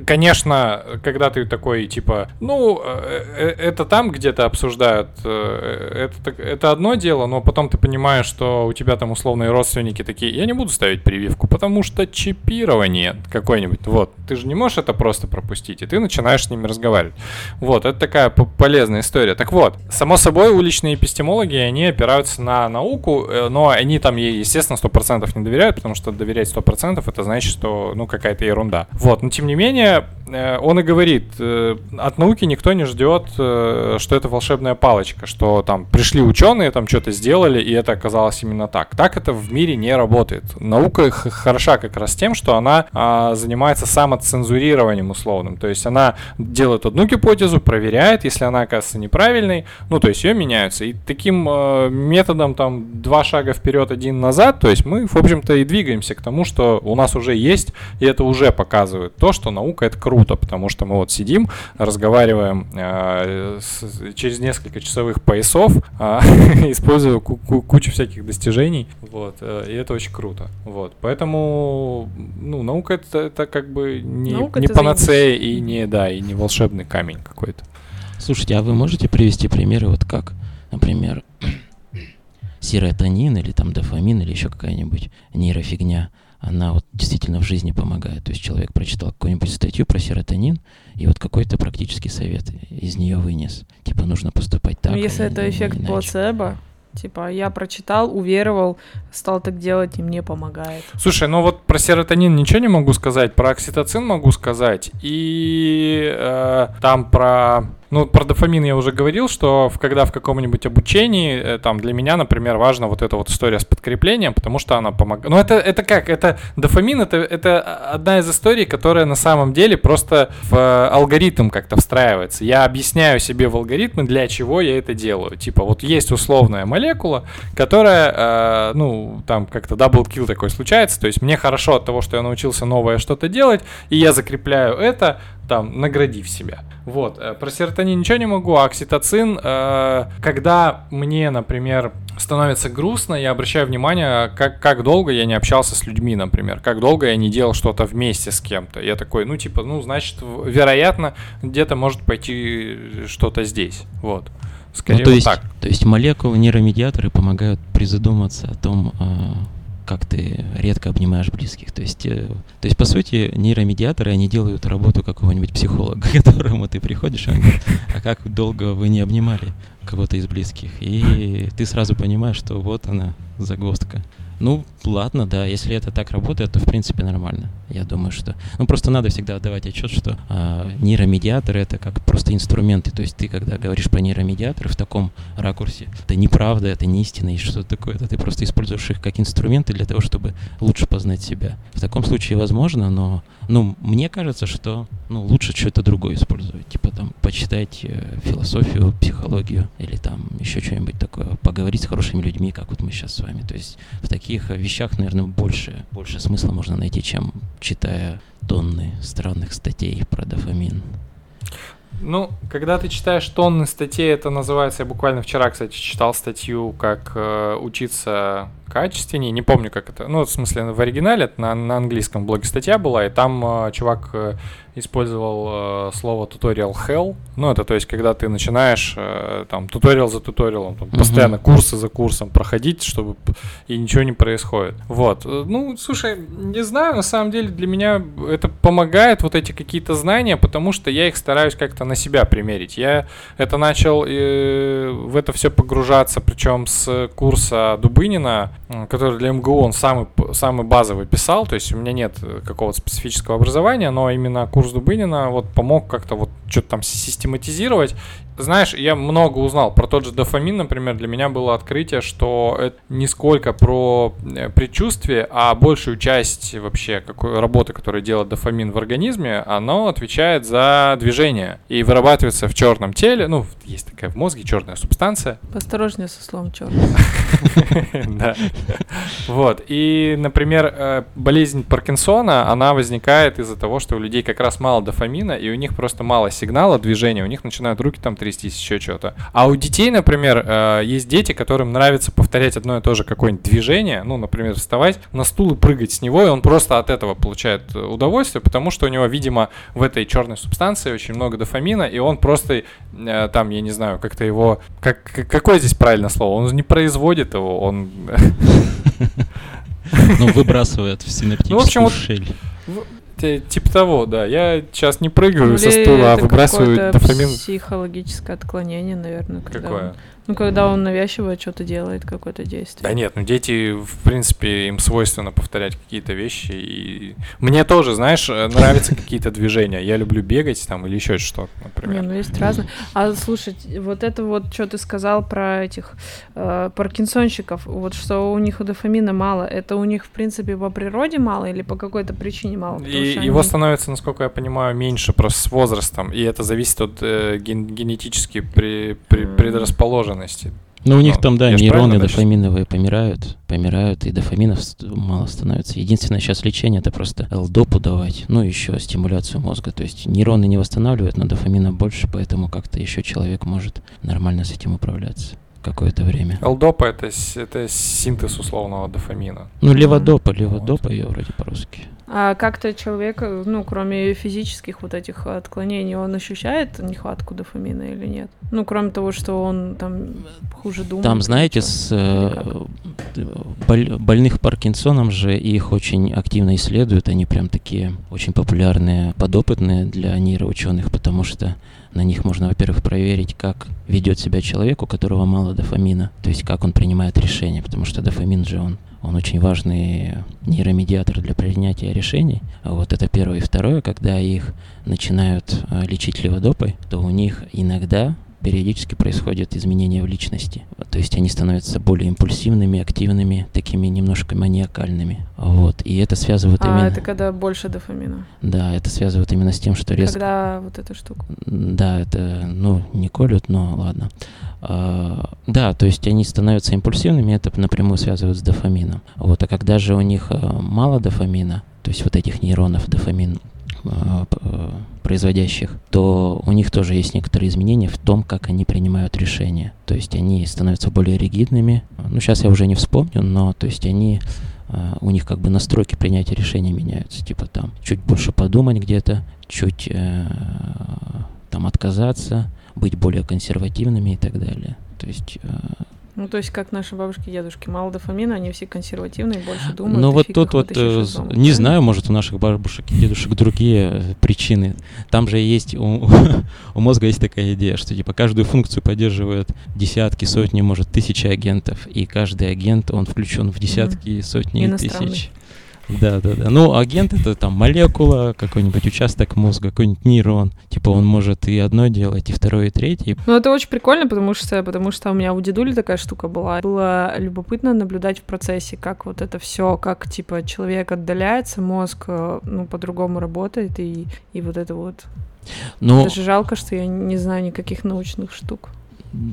конечно, когда ты такой, типа, ну, э, э, это там где-то обсуждают, э, это, это одно дело, но потом ты понимаешь, что у тебя там условные родственники такие, я не буду ставить прививку, потому что чипирование какое-нибудь, вот, ты же не можешь это просто пропустить, и ты начинаешь с ними разговаривать. Вот, это такая полезная история. Так вот, само собой, уличные эпистемологи, они опираются на науку, но они там ей, естественно, 100% не доверяют, потому что доверять 100% это значит, что, ну, какая-то ерунда. Вот, но тем не менее, э, он и говорит, э, от науки никто не ждет, э, что это волшебная палочка, что там пришли ученые, там что-то сделали, и это оказалось именно так. Так это в мире не работает. Наука хороша как раз тем, что она а, занимается самоцензурированием условным. То есть она делает одну гипотезу, проверяет, если она оказывается неправильной, ну то есть ее меняются. И таким методом там два шага вперед, один назад, то есть мы, в общем-то, и двигаемся к тому, что у нас уже есть, и это уже показывает то, что наука это круто, потому что мы вот сидим, разговариваем э, с, через несколько часовых поясов, э, используя ку- ку- кучу всяких достижений, вот, э, и это очень круто, вот, поэтому, ну, наука это, это как бы не, не панацея и не, да, и не волшебный камень какой-то. Слушайте, а вы можете привести примеры, вот как, например, серотонин или там дофамин или еще какая-нибудь нейрофигня, она вот действительно в жизни помогает. То есть человек прочитал какую-нибудь статью про серотонин, и вот какой-то практический совет из нее вынес. Типа нужно поступать так. Ну, если это эффект плацебо, Типа, я прочитал, уверовал, стал так делать, и мне помогает. Слушай, ну вот про серотонин ничего не могу сказать, про окситоцин могу сказать, и э, там про ну, про дофамин я уже говорил, что когда в каком-нибудь обучении, э, там, для меня, например, важна вот эта вот история с подкреплением, потому что она помогает. Ну, это, это как? Это дофамин, это, это одна из историй, которая на самом деле просто в э, алгоритм как-то встраивается. Я объясняю себе в алгоритмы, для чего я это делаю. Типа, вот есть условная молекула, которая, э, ну, там как-то double kill такой случается, то есть мне хорошо от того, что я научился новое что-то делать, и я закрепляю это, там, наградив себя. Вот. Э, про серотонин ничего не могу, а окситоцин, э, когда мне, например, становится грустно, я обращаю внимание, как, как долго я не общался с людьми, например, как долго я не делал что-то вместе с кем-то. Я такой, ну, типа, ну, значит, вероятно, где-то может пойти что-то здесь. Вот. Скорее ну, то вот есть, так. То есть молекулы, нейромедиаторы помогают призадуматься о том, э, как ты редко обнимаешь близких. То есть, э, то есть, по сути, нейромедиаторы, они делают работу какого-нибудь психолога, к которому ты приходишь, и он говорит, а как долго вы не обнимали кого-то из близких? И ты сразу понимаешь, что вот она, загвоздка. Ну, ладно, да, если это так работает, то в принципе нормально. Я думаю, что... Ну, просто надо всегда отдавать отчет, что а, нейромедиаторы — это как просто инструменты. То есть ты, когда говоришь про нейромедиаторы в таком ракурсе, это неправда, это не истина и что-то такое. Это ты просто используешь их как инструменты для того, чтобы лучше познать себя. В таком случае возможно, но ну, мне кажется, что ну, лучше что-то другое использовать. Типа там почитать э, философию, психологию или там еще что-нибудь такое. Поговорить с хорошими людьми, как вот мы сейчас с вами. То есть в таких вещах, наверное, больше, больше смысла можно найти, чем читая тонны странных статей про дофамин. Ну, когда ты читаешь тонны статей, это называется, я буквально вчера, кстати, читал статью, как э, учиться качественнее. Не помню, как это. Ну, в смысле, в оригинале это на, на английском блоге статья была, и там э, чувак э, использовал э, слово tutorial hell. Ну, это то есть, когда ты начинаешь э, там туториал за туториалом, там, mm-hmm. постоянно курсы за курсом проходить, чтобы и ничего не происходит. Вот. Э, ну, слушай, не знаю, на самом деле для меня это помогает вот эти какие-то знания, потому что я их стараюсь как-то на себя примерить. Я это начал э, в это все погружаться, причем с курса Дубынина, который для МГУ он самый, самый базовый писал, то есть у меня нет какого-то специфического образования, но именно курс Дубынина вот помог как-то вот что-то там систематизировать знаешь, я много узнал про тот же дофамин, например, для меня было открытие, что это не сколько про э, предчувствие, а большую часть вообще какой работы, которую делает дофамин в организме, оно отвечает за движение и вырабатывается в черном теле, ну, есть такая в мозге черная субстанция. Осторожнее со словом черный. Да. Вот. И, например, э, болезнь Паркинсона, она возникает из-за того, что у людей как раз мало дофамина, и у них просто мало сигнала движения, у них начинают руки там трястись, еще что-то. А у детей, например, э, есть дети, которым нравится повторять одно и то же какое-нибудь движение, ну, например, вставать на стул и прыгать с него, и он просто от этого получает удовольствие, потому что у него, видимо, в этой черной субстанции очень много дофамина, и он просто э, там, я не знаю, как-то его... Как, какое здесь правильное слово? Он не производит его, он... Ну, выбрасывает в ну, в общем, щель. Типа того, да. Я сейчас не прыгаю ну, со стула, а выбрасываю дофамин. психологическое отклонение, наверное. Когда Какое? Он... Ну, когда он навязчиво что-то делает, какое-то действие. Да нет, ну дети, в принципе, им свойственно повторять какие-то вещи. И мне тоже, знаешь, нравятся какие-то движения. Я люблю бегать там или еще что-то, например. Не, ну есть разные. А слушай, вот это вот, что ты сказал про этих э, паркинсонщиков, вот что у них у дофамина мало, это у них, в принципе, по природе мало или по какой-то причине мало? И его они... становится, насколько я понимаю, меньше просто с возрастом, и это зависит от э, ген генетически при, при, mm. предрасположенности. Ну, у них там, да, нейроны дофаминовые помирают, помирают, и дофаминов мало становится. Единственное сейчас лечение это просто ЛДОПу давать, ну, еще стимуляцию мозга. То есть нейроны не восстанавливают, но дофамина больше, поэтому как-то еще человек может нормально с этим управляться какое-то время. ЛДОПа это, это синтез условного дофамина. Ну, леводопа, леводопа вот. ее вроде по-русски. А как-то человек, ну, кроме физических вот этих отклонений, он ощущает нехватку дофамина или нет? Ну, кроме того, что он там хуже думает. Там, знаете, с э, боль, больных Паркинсоном же их очень активно исследуют, они прям такие очень популярные, подопытные для нейроученых, потому что на них можно, во-первых, проверить, как ведет себя человек, у которого мало дофамина, то есть как он принимает решения, потому что дофамин же он он очень важный нейромедиатор для принятия решений. Вот это первое. И второе, когда их начинают э, лечить леводопой, то у них иногда периодически происходят изменения в личности. То есть они становятся более импульсивными, активными, такими немножко маниакальными. Вот. И это связывает а, именно... это когда больше дофамина. Да, это связывает именно с тем, что резко... Когда вот эта штука. Да, это, ну, не колют, но ладно. А, да, то есть они становятся импульсивными, это напрямую связывают с дофамином. Вот. А когда же у них а, мало дофамина, то есть вот этих нейронов дофамин а, производящих, то у них тоже есть некоторые изменения в том, как они принимают решения. То есть они становятся более ригидными. Ну, сейчас я уже не вспомню, но то есть они а, у них как бы настройки принятия решений меняются. Типа там чуть больше подумать где-то, чуть э, там отказаться, быть более консервативными и так далее. То есть э, ну, то есть, как наши бабушки и дедушки, мало дофамина, они все консервативные, больше думают. Ну, вот тут вот, э, дома, не да? знаю, может, у наших бабушек и дедушек другие э, причины. Там же есть, у, у мозга есть такая идея, что, типа, каждую функцию поддерживают десятки, сотни, может, тысячи агентов, и каждый агент, он включен в десятки, сотни тысяч. Да, да, да. Ну, агент это там молекула, какой-нибудь участок мозга, какой-нибудь нейрон. Типа он может и одно делать, и второе, и третье. Ну, это очень прикольно, потому что, потому что у меня у дедули такая штука была. Было любопытно наблюдать в процессе, как вот это все, как типа человек отдаляется, мозг, э, ну, по-другому работает, и, и вот это вот. Но... Даже жалко, что я не знаю никаких научных штук.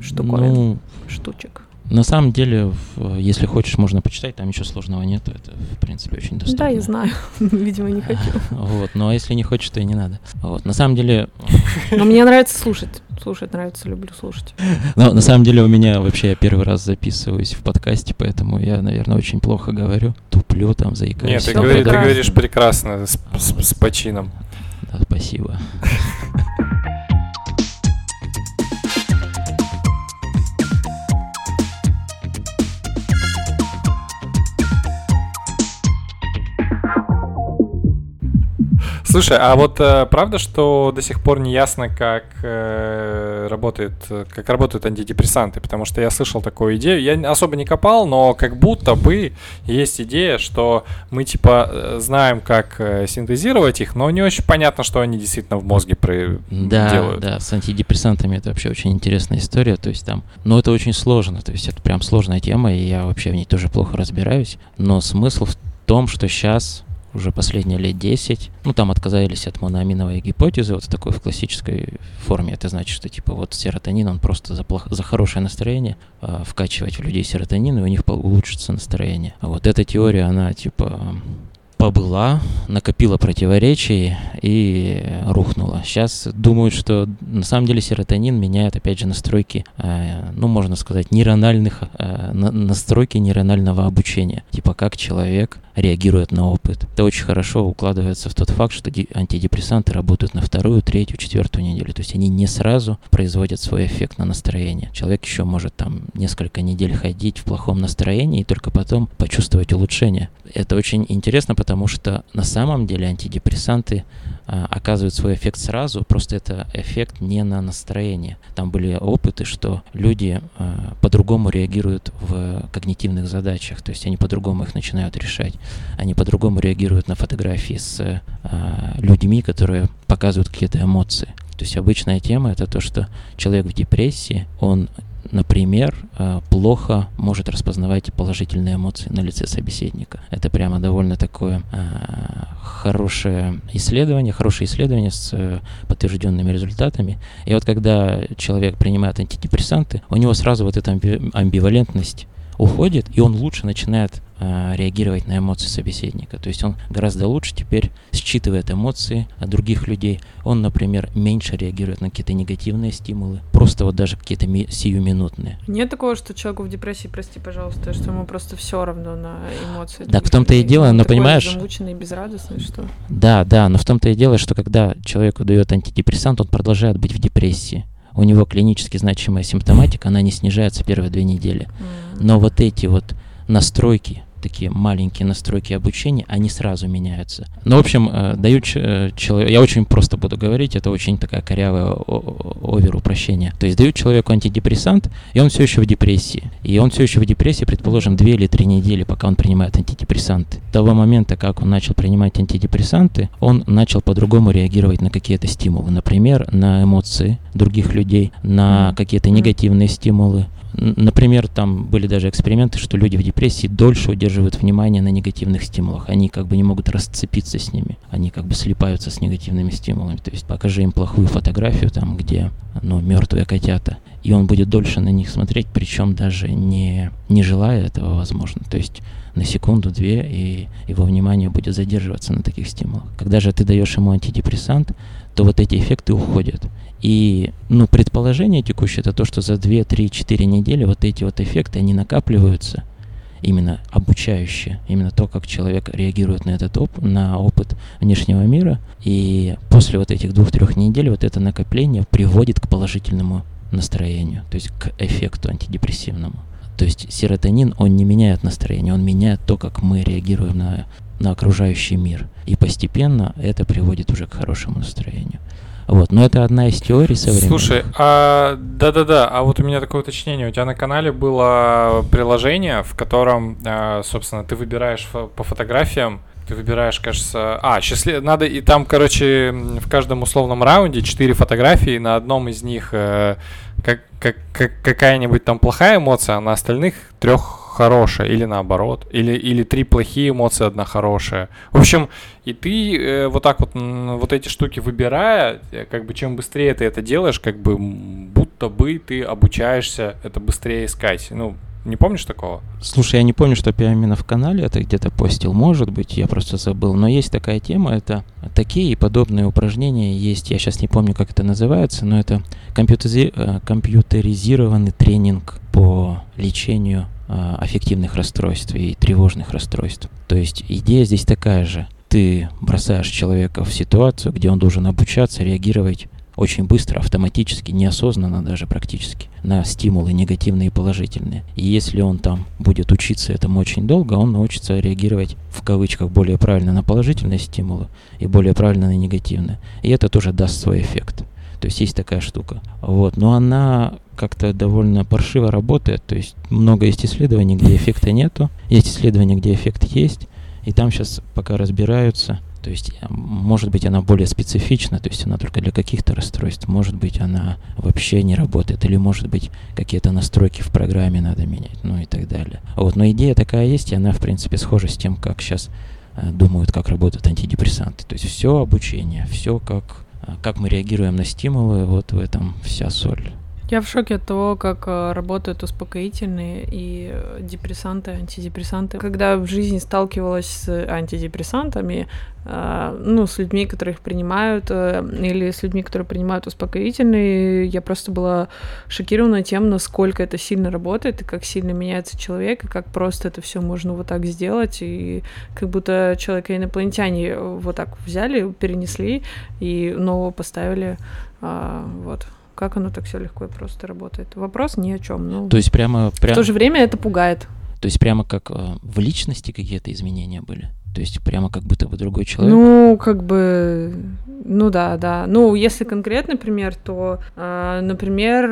Штуковин. Ну... Штучек. На самом деле, если хочешь, можно почитать, там ничего сложного нет, это, в принципе, очень доступно. Да, я знаю, видимо, не хочу. Вот, но если не хочешь, то и не надо. Вот, на самом деле... Но мне нравится слушать, слушать нравится, люблю слушать. Но на самом деле у меня вообще я первый раз записываюсь в подкасте, поэтому я, наверное, очень плохо говорю, туплю там, заикаюсь. Нет, ты, говори, ты говоришь прекрасно, с, с, с почином. Да, спасибо. Слушай, а вот э, правда, что до сих пор не ясно, как э, работает, как работают антидепрессанты? Потому что я слышал такую идею, я особо не копал, но как будто бы есть идея, что мы типа э, знаем, как э, синтезировать их, но не очень понятно, что они действительно в мозге про... да, делают. Да, с антидепрессантами это вообще очень интересная история, то есть там, но это очень сложно, то есть это прям сложная тема, и я вообще в ней тоже плохо разбираюсь, но смысл в том, что сейчас уже последние лет 10. Ну, там отказались от моноаминовой гипотезы, вот в такой в классической форме. Это значит, что типа вот серотонин, он просто за, плох... за хорошее настроение э, вкачивать в людей серотонин, и у них улучшится настроение. А вот эта теория, она типа побыла, накопила противоречий и рухнула. Сейчас думают, что на самом деле серотонин меняет, опять же, настройки, э, ну, можно сказать, нейрональных, э, на, настройки нейронального обучения. Типа, как человек реагирует на опыт. Это очень хорошо укладывается в тот факт, что антидепрессанты работают на вторую, третью, четвертую неделю. То есть они не сразу производят свой эффект на настроение. Человек еще может там несколько недель ходить в плохом настроении и только потом почувствовать улучшение. Это очень интересно, потому потому что на самом деле антидепрессанты а, оказывают свой эффект сразу, просто это эффект не на настроение. Там были опыты, что люди а, по-другому реагируют в когнитивных задачах, то есть они по-другому их начинают решать, они по-другому реагируют на фотографии с а, людьми, которые показывают какие-то эмоции. То есть обычная тема это то, что человек в депрессии, он например, э, плохо может распознавать положительные эмоции на лице собеседника. Это прямо довольно такое э, хорошее исследование, хорошее исследование с э, подтвержденными результатами. И вот когда человек принимает антидепрессанты, у него сразу вот эта амбивалентность уходит, и он лучше начинает э, реагировать на эмоции собеседника. То есть он гораздо лучше теперь считывает эмоции от других людей. Он, например, меньше реагирует на какие-то негативные стимулы, просто вот даже какие-то ми- сиюминутные. Нет такого, что человеку в депрессии, прости, пожалуйста, что ему просто все равно на эмоции. Да, в том-то и дело, но понимаешь... Замученный, безрадостный, что... Да, да, но в том-то и дело, что когда человеку дает антидепрессант, он продолжает быть в депрессии у него клинически значимая симптоматика, она не снижается первые две недели. Но вот эти вот настройки, такие маленькие настройки обучения, они сразу меняются. Ну, в общем, э, даю э, человеку, я очень просто буду говорить, это очень такая корявая овер упрощение. То есть дают человеку антидепрессант, и он все еще в депрессии. И он все еще в депрессии, предположим, две или три недели, пока он принимает антидепрессанты. С того момента, как он начал принимать антидепрессанты, он начал по-другому реагировать на какие-то стимулы. Например, на эмоции других людей, на какие-то негативные стимулы, Например, там были даже эксперименты, что люди в депрессии дольше удерживают внимание на негативных стимулах. Они как бы не могут расцепиться с ними. Они как бы слипаются с негативными стимулами. То есть покажи им плохую фотографию, там, где ну, мертвые котята, и он будет дольше на них смотреть, причем даже не, не желая этого, возможно. То есть на секунду-две, и его внимание будет задерживаться на таких стимулах. Когда же ты даешь ему антидепрессант, то вот эти эффекты уходят. И, ну, предположение текущее это то, что за 2, 3, 4 недели вот эти вот эффекты, они накапливаются, именно обучающие, именно то, как человек реагирует на этот опыт, на опыт внешнего мира. И после вот этих двух-трех недель вот это накопление приводит к положительному настроению, то есть к эффекту антидепрессивному. То есть серотонин, он не меняет настроение, он меняет то, как мы реагируем на, на окружающий мир. И постепенно это приводит уже к хорошему настроению. Вот, но это одна из теорий современных. Слушай, а да-да-да, а вот у меня такое уточнение. У тебя на канале было приложение, в котором, а, собственно, ты выбираешь по фотографиям, ты выбираешь, кажется... А, счастлив... надо... И там, короче, в каждом условном раунде четыре фотографии, на одном из них э, как, как, как, какая-нибудь там плохая эмоция, а на остальных трех хорошая, или наоборот, или, или три плохие эмоции, одна хорошая. В общем, и ты э, вот так вот, вот эти штуки выбирая, э, как бы чем быстрее ты это делаешь, как бы будто бы ты обучаешься это быстрее искать. Ну, не помнишь такого? Слушай, я не помню, что я именно в канале это где-то постил. Может быть, я просто забыл. Но есть такая тема, это такие и подобные упражнения есть. Я сейчас не помню, как это называется, но это компьютери... Э, компьютеризированный тренинг по лечению э, аффективных расстройств и тревожных расстройств. То есть идея здесь такая же. Ты бросаешь человека в ситуацию, где он должен обучаться реагировать очень быстро, автоматически, неосознанно даже практически, на стимулы негативные и положительные. И если он там будет учиться этому очень долго, он научится реагировать в кавычках более правильно на положительные стимулы и более правильно на негативные. И это тоже даст свой эффект. То есть есть такая штука. Вот. Но она как-то довольно паршиво работает. То есть много есть исследований, где эффекта нету. Есть исследования, где эффект есть. И там сейчас пока разбираются, то есть, э, может быть, она более специфична, то есть она только для каких-то расстройств, может быть, она вообще не работает, или, может быть, какие-то настройки в программе надо менять, ну и так далее. Вот, но идея такая есть, и она, в принципе, схожа с тем, как сейчас э, думают, как работают антидепрессанты. То есть все обучение, все как, э, как мы реагируем на стимулы, вот в этом вся соль. Я в шоке от того, как э, работают успокоительные и э, депрессанты, антидепрессанты. Когда в жизни сталкивалась с антидепрессантами, э, ну, с людьми, которые их принимают, или с людьми, которые принимают успокоительные, я просто была шокирована тем, насколько это сильно работает, и как сильно меняется человек, и как просто это все можно вот так сделать, и как будто человека инопланетяне вот так взяли, перенесли и нового поставили, вот. Как оно так все легко и просто работает? Вопрос ни о чем. Ну, то есть прямо, прямо... В то же время это пугает. То есть прямо как э, в личности какие-то изменения были? То есть прямо как будто бы другой человек? Ну, как бы ну да, да. Ну, если конкретный пример, то, э, например,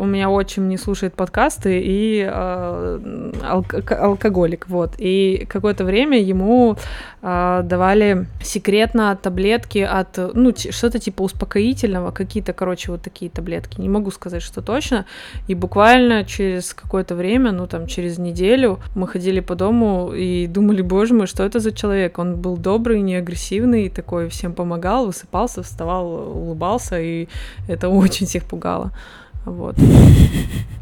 у меня отчим не слушает подкасты и э, алк- алкоголик, вот. И какое-то время ему э, давали секретно таблетки от, ну, что-то типа успокоительного, какие-то, короче, вот такие таблетки. Не могу сказать, что точно. И буквально через какое-то время, ну, там, через неделю мы ходили по дому и думали, боже мой, что это за человек? Он был добрый, не агрессивный, такой всем помогал, высыпался, вставал, улыбался, и это очень всех пугало. Вот.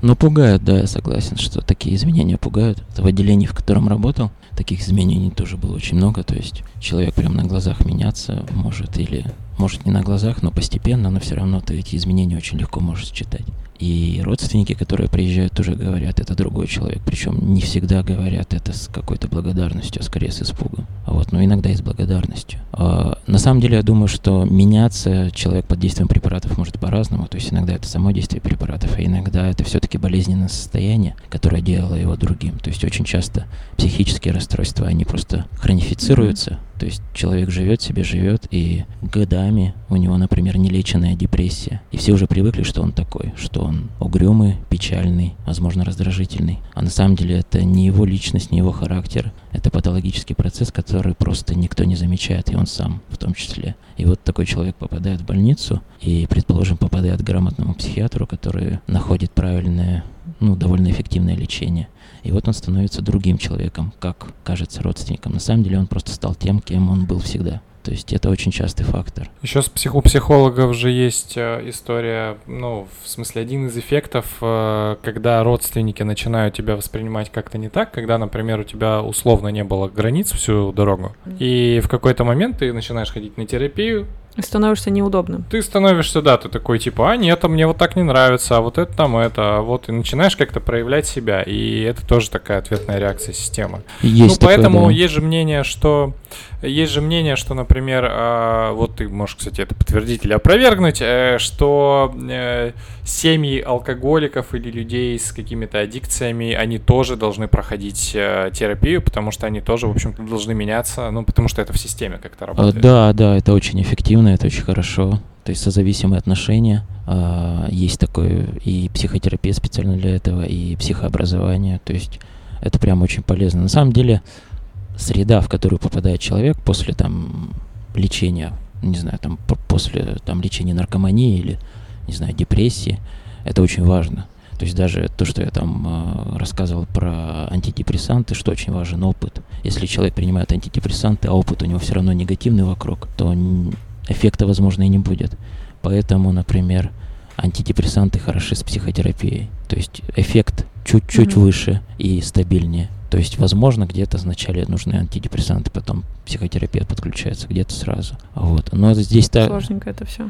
Ну, пугают, да, я согласен, что такие изменения пугают. В отделении, в котором работал, таких изменений тоже было очень много. То есть человек прям на глазах меняться может или может не на глазах, но постепенно, но все равно ты эти изменения очень легко можешь читать. И родственники, которые приезжают, тоже говорят, это другой человек. Причем не всегда говорят это с какой-то благодарностью, а скорее с испугом. Вот, но иногда и с благодарностью. А, на самом деле, я думаю, что меняться человек под действием препаратов может по-разному. То есть иногда это само действие препаратов, а иногда это все-таки болезненное состояние, которое делало его другим. То есть очень часто психические расстройства, они просто хронифицируются, то есть человек живет себе, живет, и годами у него, например, нелеченная депрессия. И все уже привыкли, что он такой, что он угрюмый, печальный, возможно, раздражительный. А на самом деле это не его личность, не его характер. Это патологический процесс, который просто никто не замечает, и он сам в том числе. И вот такой человек попадает в больницу, и, предположим, попадает к грамотному психиатру, который находит правильное, ну, довольно эффективное лечение. И вот он становится другим человеком, как кажется родственником. На самом деле он просто стал тем, кем он был всегда. То есть это очень частый фактор. Еще с псих... у психологов же есть э, история, ну, в смысле, один из эффектов, э, когда родственники начинают тебя воспринимать как-то не так, когда, например, у тебя условно не было границ всю дорогу, и в какой-то момент ты начинаешь ходить на терапию, становишься неудобным. Ты становишься, да, ты такой типа, а нет, а мне вот так не нравится, а вот это там это, а вот и начинаешь как-то проявлять себя, и это тоже такая ответная реакция системы. Есть ну, такое, поэтому да. есть же мнение, что есть же мнение, что, например, э, вот ты можешь, кстати, это подтвердить или опровергнуть, э, что э, семьи алкоголиков или людей с какими-то аддикциями, они тоже должны проходить э, терапию, потому что они тоже, в общем-то, должны меняться, ну, потому что это в системе как-то работает. Да, да, это очень эффективно, это очень хорошо. То есть созависимые отношения, э, есть такое и психотерапия специально для этого, и психообразование, то есть это прям очень полезно. На самом деле, среда, в которую попадает человек после там лечения, не знаю, там после там лечения наркомании или, не знаю, депрессии, это очень важно. То есть даже то, что я там э, рассказывал про антидепрессанты, что очень важен опыт. Если человек принимает антидепрессанты, а опыт у него все равно негативный вокруг, то эффекта, возможно, и не будет. Поэтому, например, антидепрессанты хороши с психотерапией. То есть эффект чуть-чуть mm-hmm. выше и стабильнее. То есть, возможно, где-то вначале нужны антидепрессанты, потом психотерапия подключается, где-то сразу. Вот. Но здесь та... Сложненько это все.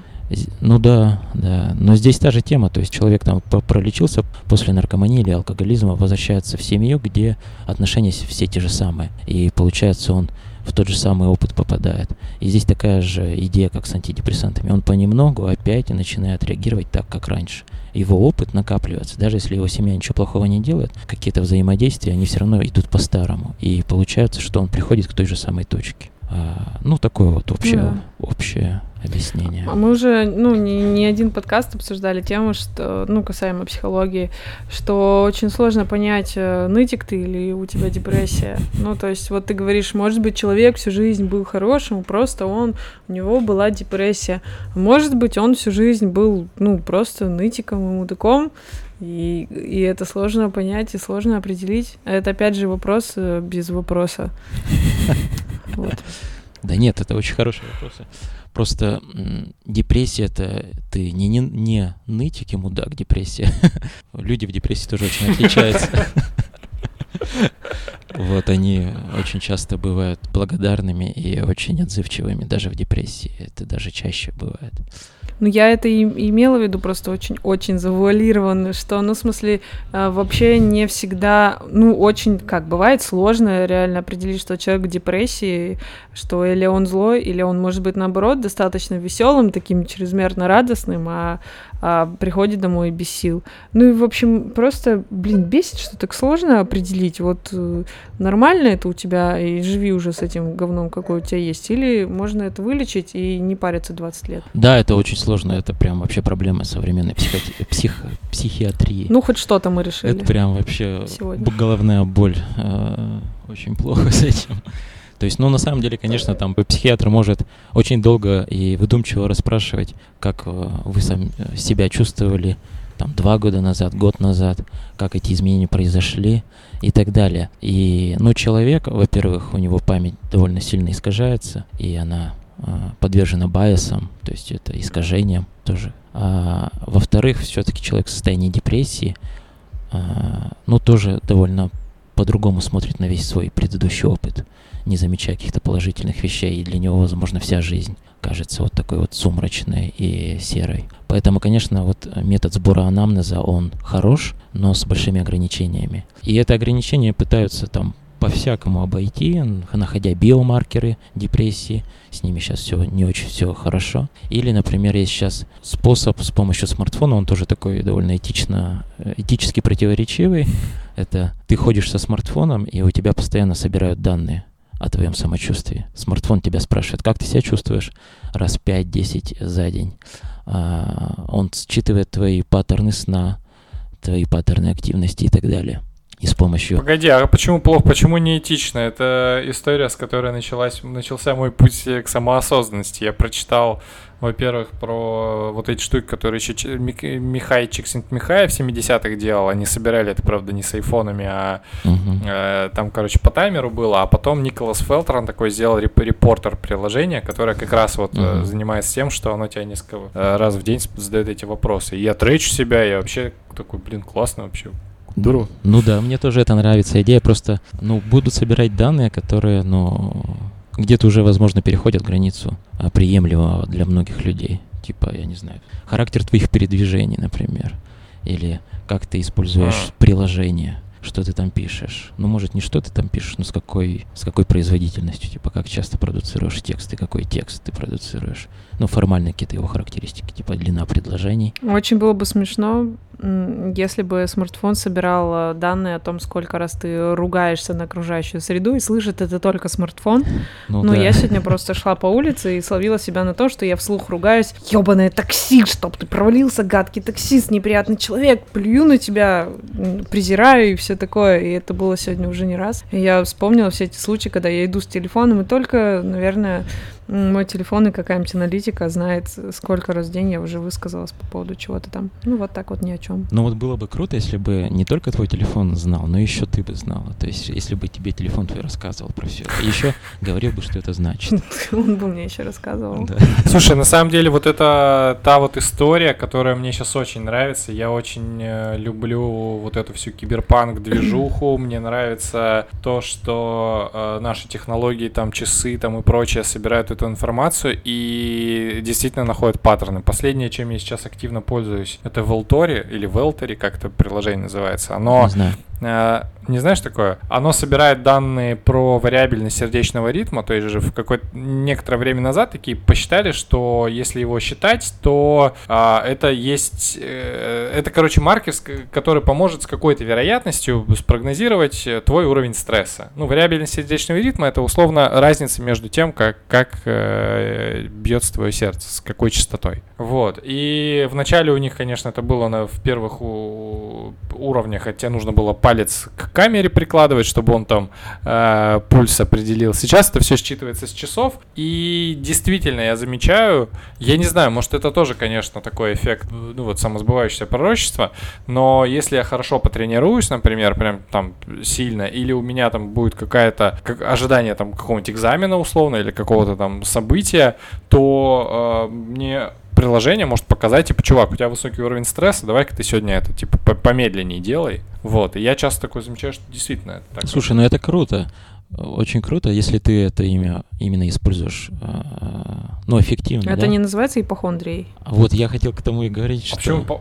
Ну да, да. Но здесь та же тема. То есть человек там пролечился после наркомании или алкоголизма, возвращается в семью, где отношения все те же самые. И получается он в тот же самый опыт попадает. И здесь такая же идея, как с антидепрессантами. Он понемногу опять и начинает реагировать так, как раньше. Его опыт накапливается. Даже если его семья ничего плохого не делает, какие-то взаимодействия, они все равно идут по-старому. И получается, что он приходит к той же самой точке. А, ну, такое вот общее, да. общее объяснение. А мы уже, ну, не, не один подкаст обсуждали тему, что, ну, касаемо психологии, что очень сложно понять, э, нытик ты или у тебя депрессия. Ну, то есть, вот ты говоришь, может быть, человек всю жизнь был хорошим, просто он, у него была депрессия. Может быть, он всю жизнь был, ну, просто нытиком и мудаком, и, и это сложно понять и сложно определить. Это опять же вопрос э, без вопроса. Да нет, это очень хороший вопрос. Просто депрессия это ты не, не, не нытик и мудак депрессия. Люди в депрессии тоже очень отличаются. Вот они очень часто бывают благодарными и очень отзывчивыми, даже в депрессии. Это даже чаще бывает. Ну, я это и имела в виду просто очень-очень завуалированно, что, ну, в смысле, а, вообще не всегда, ну, очень, как бывает, сложно реально определить, что человек в депрессии, что или он злой, или он может быть, наоборот, достаточно веселым, таким чрезмерно радостным, а а, приходит домой без сил. Ну и, в общем, просто, блин, бесит, что так сложно определить, вот э, нормально это у тебя, и живи уже с этим говном, какой у тебя есть, или можно это вылечить и не париться 20 лет. Да, это очень сложно, это прям вообще проблема современной психо... псих... психиатрии. Ну, хоть что-то мы решили. Это прям вообще сегодня. головная боль. Э, очень плохо с этим. То есть, ну, на самом деле, конечно, там психиатр может очень долго и выдумчиво расспрашивать, как э, вы сам э, себя чувствовали там два года назад, год назад, как эти изменения произошли и так далее. И, ну, человек, во-первых, у него память довольно сильно искажается, и она э, подвержена байесам, то есть это искажением тоже. А, во-вторых, все-таки человек в состоянии депрессии, а, ну, тоже довольно по-другому смотрит на весь свой предыдущий опыт не замечая каких-то положительных вещей, и для него, возможно, вся жизнь кажется вот такой вот сумрачной и серой. Поэтому, конечно, вот метод сбора анамнеза, он хорош, но с большими ограничениями. И это ограничение пытаются там по-всякому обойти, находя биомаркеры депрессии, с ними сейчас все не очень все хорошо. Или, например, есть сейчас способ с помощью смартфона, он тоже такой довольно этично, э, этически противоречивый. Это ты ходишь со смартфоном, и у тебя постоянно собирают данные о твоем самочувствии. Смартфон тебя спрашивает, как ты себя чувствуешь раз 5-10 за день. А, он считывает твои паттерны сна, твои паттерны активности и так далее. И с помощью... Погоди, а почему плохо, почему неэтично? Это история, с которой началась, начался мой путь к самоосознанности. Я прочитал во-первых, про вот эти штуки, которые еще Михай Чиксент-Михаев в 70-х делал. Они собирали это, правда, не с айфонами, а uh-huh. э, там, короче, по таймеру было. А потом Николас Фелтрон такой сделал реп- репортер приложения, которое как раз вот э, занимается тем, что оно тебя несколько э, раз в день задает эти вопросы. И я тречу себя, я вообще такой, блин, классно вообще. Здорово. Ну да, мне тоже это нравится. Идея просто, ну, будут собирать данные, которые, ну, где-то уже, возможно, переходят границу а, приемлемого для многих людей. Типа, я не знаю, характер твоих передвижений, например. Или как ты используешь а. приложение, что ты там пишешь. Ну, может, не что ты там пишешь, но с какой, с какой производительностью. Типа, как часто продуцируешь тексты, какой текст ты продуцируешь. Ну, формально какие-то его характеристики, типа длина предложений. Очень было бы смешно, если бы смартфон собирал э, данные о том, сколько раз ты ругаешься на окружающую среду, и слышит это только смартфон. Ну, Но да. я сегодня просто шла по улице и словила себя на то, что я вслух ругаюсь. Ёбаное такси, чтоб ты провалился, гадкий таксист, неприятный человек, плюю на тебя, презираю и все такое. И это было сегодня уже не раз. И я вспомнила все эти случаи, когда я иду с телефоном, и только, наверное, мой телефон и какая-нибудь аналитика знает, сколько раз в день я уже высказалась по поводу чего-то там. Ну, вот так вот ни о чем. Ну, вот было бы круто, если бы не только твой телефон знал, но еще ты бы знала. То есть, если бы тебе телефон твой рассказывал про все это. Еще говорил бы, что это значит. Он бы мне еще рассказывал. Слушай, на самом деле, вот это та вот история, которая мне сейчас очень нравится. Я очень э, люблю вот эту всю киберпанк-движуху. Мне нравится то, что э, наши технологии, там, часы, там и прочее собирают эту информацию и действительно находят паттерны. Последнее, чем я сейчас активно пользуюсь, это Велтори или Велтори, как это приложение называется. Оно Не знаю. Э, не знаешь такое? Оно собирает данные про вариабельность сердечного ритма, то есть же в какое-то некоторое время назад такие посчитали, что если его считать, то а, это есть, э, это, короче, маркер, который поможет с какой-то вероятностью спрогнозировать э, твой уровень стресса. Ну, вариабельность сердечного ритма это условно разница между тем, как, как э, бьется твое сердце, с какой частотой. Вот. И вначале у них, конечно, это было на, в первых у, уровнях, хотя нужно было палец к камере прикладывать, чтобы он там э, пульс определил. Сейчас это все считывается с часов. И действительно, я замечаю, я не знаю, может это тоже, конечно, такой эффект, ну вот самосбывающееся пророчество, но если я хорошо потренируюсь, например, прям там сильно, или у меня там будет какая-то как, ожидание там какого-нибудь экзамена условно, или какого-то там события, то э, мне приложение может показать, типа, чувак, у тебя высокий уровень стресса, давай-ка ты сегодня это, типа, помедленнее делай. Вот, и я часто такое замечаю, что действительно это так. Слушай, ну это круто. очень круто, если ты это имя именно используешь, а, ну, эффективно. Это да? не называется ипохондрией. Вот я хотел к тому и говорить, А что, почему по-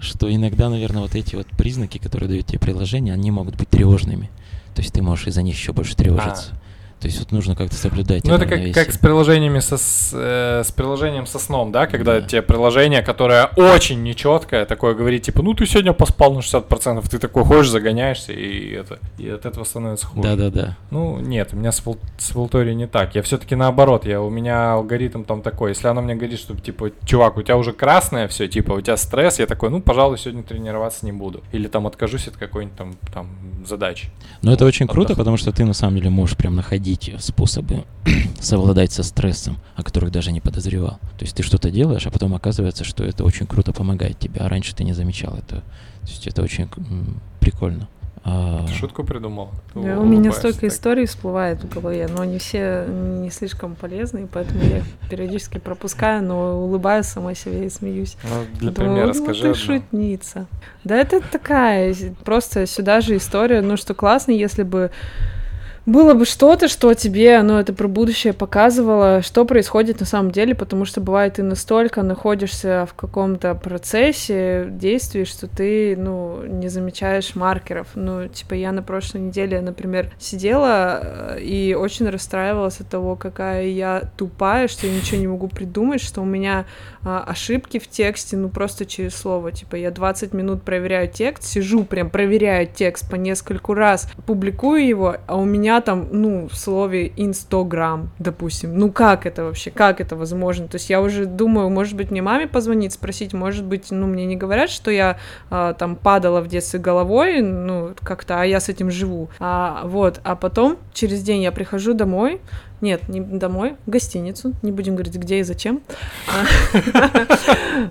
что иногда, наверное, вот эти вот признаки, которые дают тебе приложение, они могут быть тревожными. То есть ты можешь из-за них еще больше тревожиться. То есть вот нужно как-то соблюдать Ну, это как, как с приложениями со, с, э, с приложением со сном, да, когда Да. тебе приложение, которое очень нечеткое, такое говорит, типа, ну ты сегодня поспал на 60%, ты такой ходишь, загоняешься, и это и от этого становится хуже. Да-да-да. Ну, нет, у меня с, с Волтори не так. Я все-таки наоборот, я, у меня алгоритм там такой. Если оно мне говорит, что, типа, чувак, у тебя уже красное все, типа, у тебя стресс, я такой, ну, пожалуй, сегодня тренироваться не буду. Или там откажусь от какой-нибудь там, там задачи. Но это очень круто, потому что ты на самом деле можешь прям находить способы совладать со стрессом, о которых даже не подозревал. То есть ты что-то делаешь, а потом оказывается, что это очень круто помогает тебе, а раньше ты не замечал это. То есть это очень прикольно. А, Ты шутку придумал? Да, у меня столько историй всплывает в голове, но они все не слишком полезные, поэтому я их периодически пропускаю, но улыбаюсь сама себе и смеюсь. Ну, для Думаю, примера ну скажи ты одну. шутница. Да это такая, просто сюда же история, ну что классно, если бы было бы что-то, что тебе, ну, это про будущее показывало, что происходит на самом деле, потому что бывает ты настолько находишься в каком-то процессе действий, что ты, ну, не замечаешь маркеров. Ну, типа я на прошлой неделе, например, сидела э, и очень расстраивалась от того, какая я тупая, что я ничего не могу придумать, что у меня а, ошибки в тексте, ну, просто через слово. Типа я 20 минут проверяю текст, сижу прям проверяю текст по нескольку раз, публикую его, а у меня там, ну, в слове инстаграм, допустим. Ну, как это вообще? Как это возможно? То есть я уже думаю, может быть, мне маме позвонить, спросить, может быть, ну, мне не говорят, что я а, там падала в детстве головой, ну, как-то, а я с этим живу. А, вот, а потом через день я прихожу домой, нет, не домой, в гостиницу, не будем говорить, где и зачем.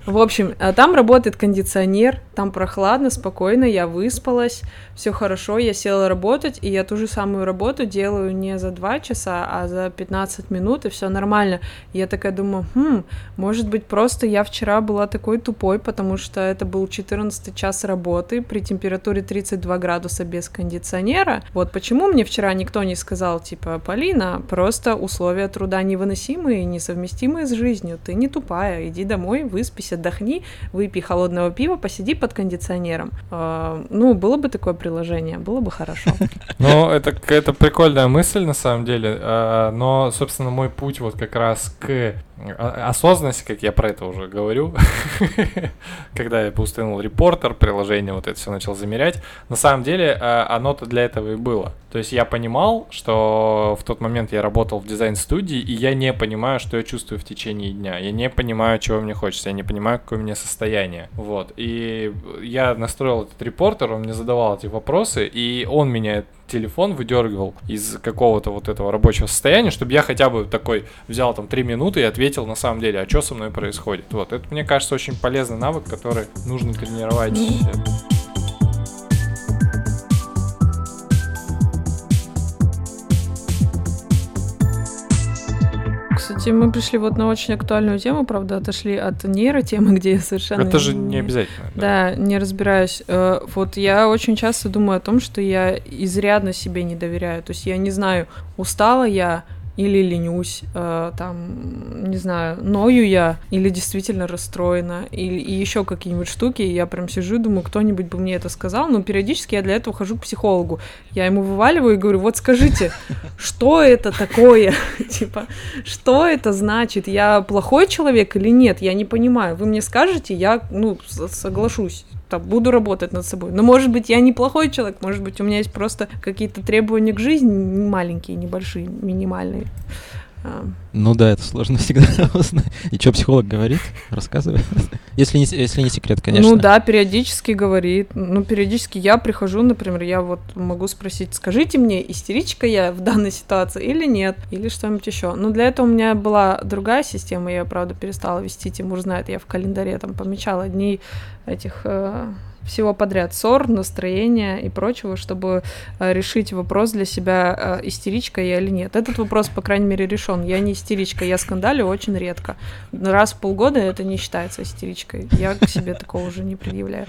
В общем, там работает кондиционер, там прохладно, спокойно, я выспалась, все хорошо, я села работать, и я ту же самую работу делаю не за 2 часа, а за 15 минут, и все нормально. Я такая думаю, хм, может быть, просто я вчера была такой тупой, потому что это был 14 час работы при температуре 32 градуса без кондиционера. Вот почему мне вчера никто не сказал, типа, Полина, просто условия труда невыносимые, несовместимые с жизнью. Ты не тупая, иди домой, выспись, отдохни, выпей холодного пива, посиди под кондиционером. А, ну, было бы такое приложение, было бы хорошо. Ну, это какая-то прикольная мысль на самом деле, а, но, собственно, мой путь вот как раз к а- осознанности, как я про это уже говорю, когда я установил репортер, приложение, вот это все начал замерять, на самом деле оно-то для этого и было. То есть я понимал, что в тот момент я работал в дизайн-студии, и я не понимаю, что я чувствую в течение дня. Я не понимаю, чего мне хочется, я не понимаю, какое у меня состояние. Вот. И я настроил этот репортер, он мне задавал эти вопросы, и он меня телефон выдергивал из какого-то вот этого рабочего состояния, чтобы я хотя бы такой взял там три минуты и ответил на самом деле, а что со мной происходит. Вот, это, мне кажется, очень полезный навык, который нужно тренировать. Кстати, мы пришли вот на очень актуальную тему, правда, отошли от нейротемы, где я совершенно... Это же не обязательно. Да, не разбираюсь. Э, Вот я очень часто думаю о том, что я изрядно себе не доверяю. То есть я не знаю, устала я или ленюсь, э, там, не знаю, ною я, или действительно расстроена, или и еще какие-нибудь штуки, и я прям сижу и думаю, кто-нибудь бы мне это сказал, но периодически я для этого хожу к психологу. Я ему вываливаю и говорю, вот скажите, что это такое? Типа, что это значит? Я плохой человек или нет? Я не понимаю. Вы мне скажете, я, ну, соглашусь там, буду работать над собой. Но, может быть, я неплохой человек, может быть, у меня есть просто какие-то требования к жизни маленькие, небольшие, минимальные. Ну да, это сложно всегда узнать. И что психолог говорит? Рассказывает. Если не, если не секрет, конечно. Ну да, периодически говорит. Ну, периодически я прихожу, например, я вот могу спросить, скажите мне, истеричка я в данной ситуации или нет, или что-нибудь еще. Но для этого у меня была другая система, я, правда, перестала вести, Тимур знает, я в календаре там помечала дни этих э, всего подряд, ссор, настроения и прочего, чтобы э, решить вопрос для себя, э, истеричка я или нет. Этот вопрос, по крайней мере, решен. Я не истеричка, я скандалю очень редко. Раз в полгода это не считается истеричкой. Я к себе такого уже не предъявляю.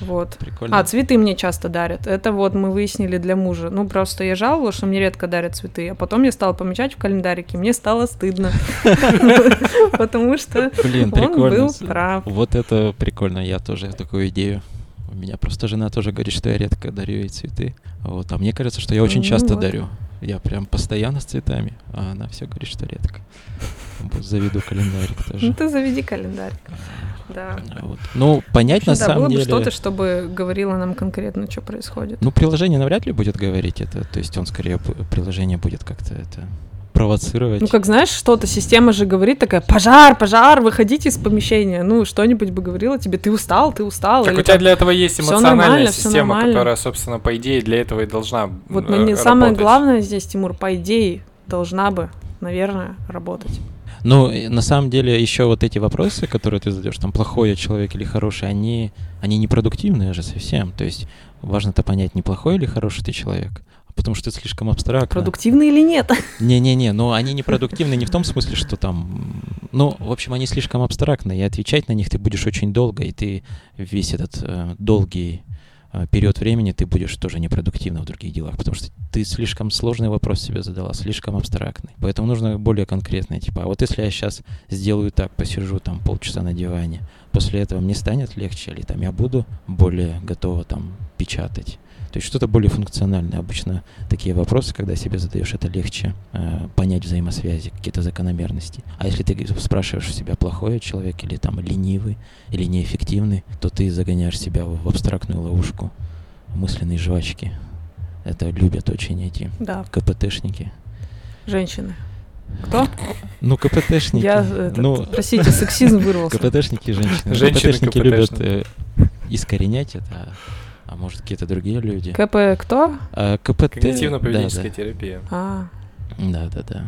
Вот. Прикольно. А, цветы мне часто дарят. Это вот мы выяснили для мужа. Ну, просто я жаловалась, что мне редко дарят цветы. А потом я стала помечать в календарике. Мне стало стыдно. Потому что он был прав. Вот это прикольно, я тоже такую идею. У меня просто жена тоже говорит, что я редко дарю ей цветы. Вот. А мне кажется, что я очень Ну часто вот. дарю. Я прям постоянно с цветами, а она все говорит, что редко. Заведу календарик Ну, тоже. ты заведи календарик. Да. Вот. Ну, понять на да, было самом бы деле... что-то, чтобы говорило нам конкретно, что происходит. Ну, приложение навряд ли будет говорить это. То есть он скорее, приложение будет как-то это провоцировать. Ну, как знаешь, что-то система же говорит такая, пожар, пожар, выходите из помещения. Ну, что-нибудь бы говорила тебе, ты устал, ты устал. Так или у тебя для этого есть «Всё эмоциональная система, нормально». которая, собственно, по идее, для этого и должна Вот э, мне самое работать. главное здесь, Тимур, по идее, должна бы, наверное, работать. Ну, на самом деле, еще вот эти вопросы, которые ты задаешь, там, плохой я человек или хороший, они, они непродуктивные же совсем. То есть важно-то понять, неплохой или хороший ты человек. Потому что это слишком абстрактно. Продуктивно или нет? Не-не-не, но они непродуктивны не в том смысле, что там... Ну, в общем, они слишком абстрактны, и отвечать на них ты будешь очень долго, и ты весь этот э, долгий э, период времени ты будешь тоже непродуктивно в других делах, потому что ты слишком сложный вопрос себе задала, слишком абстрактный. Поэтому нужно более конкретное, типа, а вот если я сейчас сделаю так, посижу там полчаса на диване, после этого мне станет легче, или там я буду более готова там печатать. То есть что-то более функциональное. Обычно такие вопросы, когда себе задаешь, это легче э, понять взаимосвязи, какие-то закономерности. А если ты спрашиваешь у себя, плохой человек или там ленивый, или неэффективный, то ты загоняешь себя в, абстрактную ловушку мысленной жвачки. Это любят очень эти Да, КПТшники. женщины. Кто? Ну, КПТшники. Я, это, ну, простите, сексизм вырвался. КПТшники женщины. Женщины КПТшники любят КПТшные. э, искоренять это, а может какие-то другие люди. КП кто? А, КПТ... Когнитивно-поведенческая да, терапия. А, да, да, да.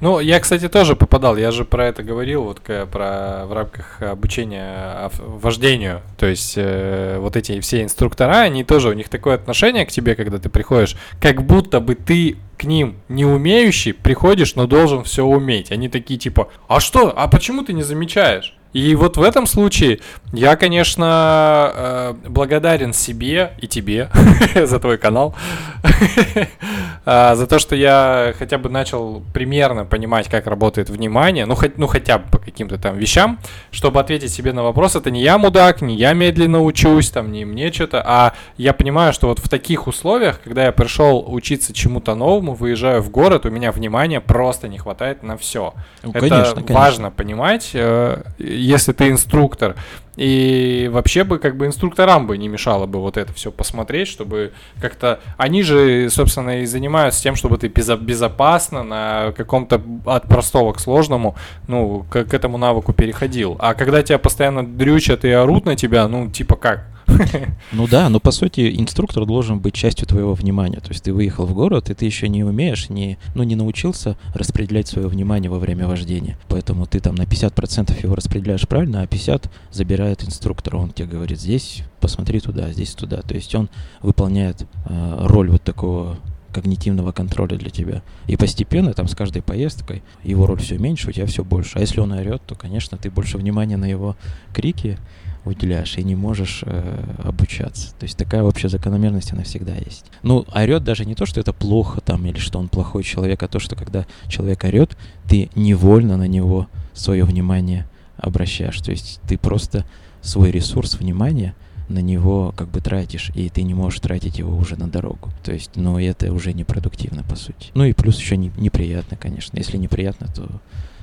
Ну, я, кстати, тоже попадал. Я же про это говорил, вот к- про в рамках обучения ав- вождению. То есть э, вот эти все инструктора, они тоже у них такое отношение к тебе, когда ты приходишь, как будто бы ты к ним не умеющий приходишь, но должен все уметь. Они такие типа, а что? А почему ты не замечаешь? И вот в этом случае я, конечно, э, благодарен себе и тебе за твой канал, А, за то, что я хотя бы начал примерно понимать, как работает внимание, ну, хоть, ну хотя бы по каким-то там вещам, чтобы ответить себе на вопрос, это не я мудак, не я медленно учусь, там, не мне что-то, а я понимаю, что вот в таких условиях, когда я пришел учиться чему-то новому, выезжаю в город, у меня внимания просто не хватает на все. Ну, Это конечно, конечно. важно понимать, э, если ты инструктор. И вообще бы как бы инструкторам бы не мешало бы вот это все посмотреть, чтобы как-то... Они же, собственно, и занимаются тем, чтобы ты безо- безопасно на каком-то от простого к сложному, ну, к, к этому навыку переходил. А когда тебя постоянно дрючат и орут на тебя, ну, типа как? Ну да, но по сути инструктор должен быть частью твоего внимания. То есть ты выехал в город, и ты еще не умеешь, не, ну не научился распределять свое внимание во время вождения. Поэтому ты там на 50% его распределяешь правильно, а 50% забирает инструктор. Он тебе говорит, здесь посмотри туда, здесь туда. То есть он выполняет э, роль вот такого когнитивного контроля для тебя. И постепенно, там, с каждой поездкой, его роль все меньше, у тебя все больше. А если он орет, то, конечно, ты больше внимания на его крики уделяешь и не можешь э, обучаться. То есть такая общая закономерность, она всегда есть. Ну, орет даже не то, что это плохо там или что он плохой человек, а то, что когда человек орет, ты невольно на него свое внимание обращаешь. То есть ты просто свой ресурс внимания на него как бы тратишь, и ты не можешь тратить его уже на дорогу. То есть, ну, это уже непродуктивно, по сути. Ну и плюс еще не, неприятно, конечно. Если неприятно, то,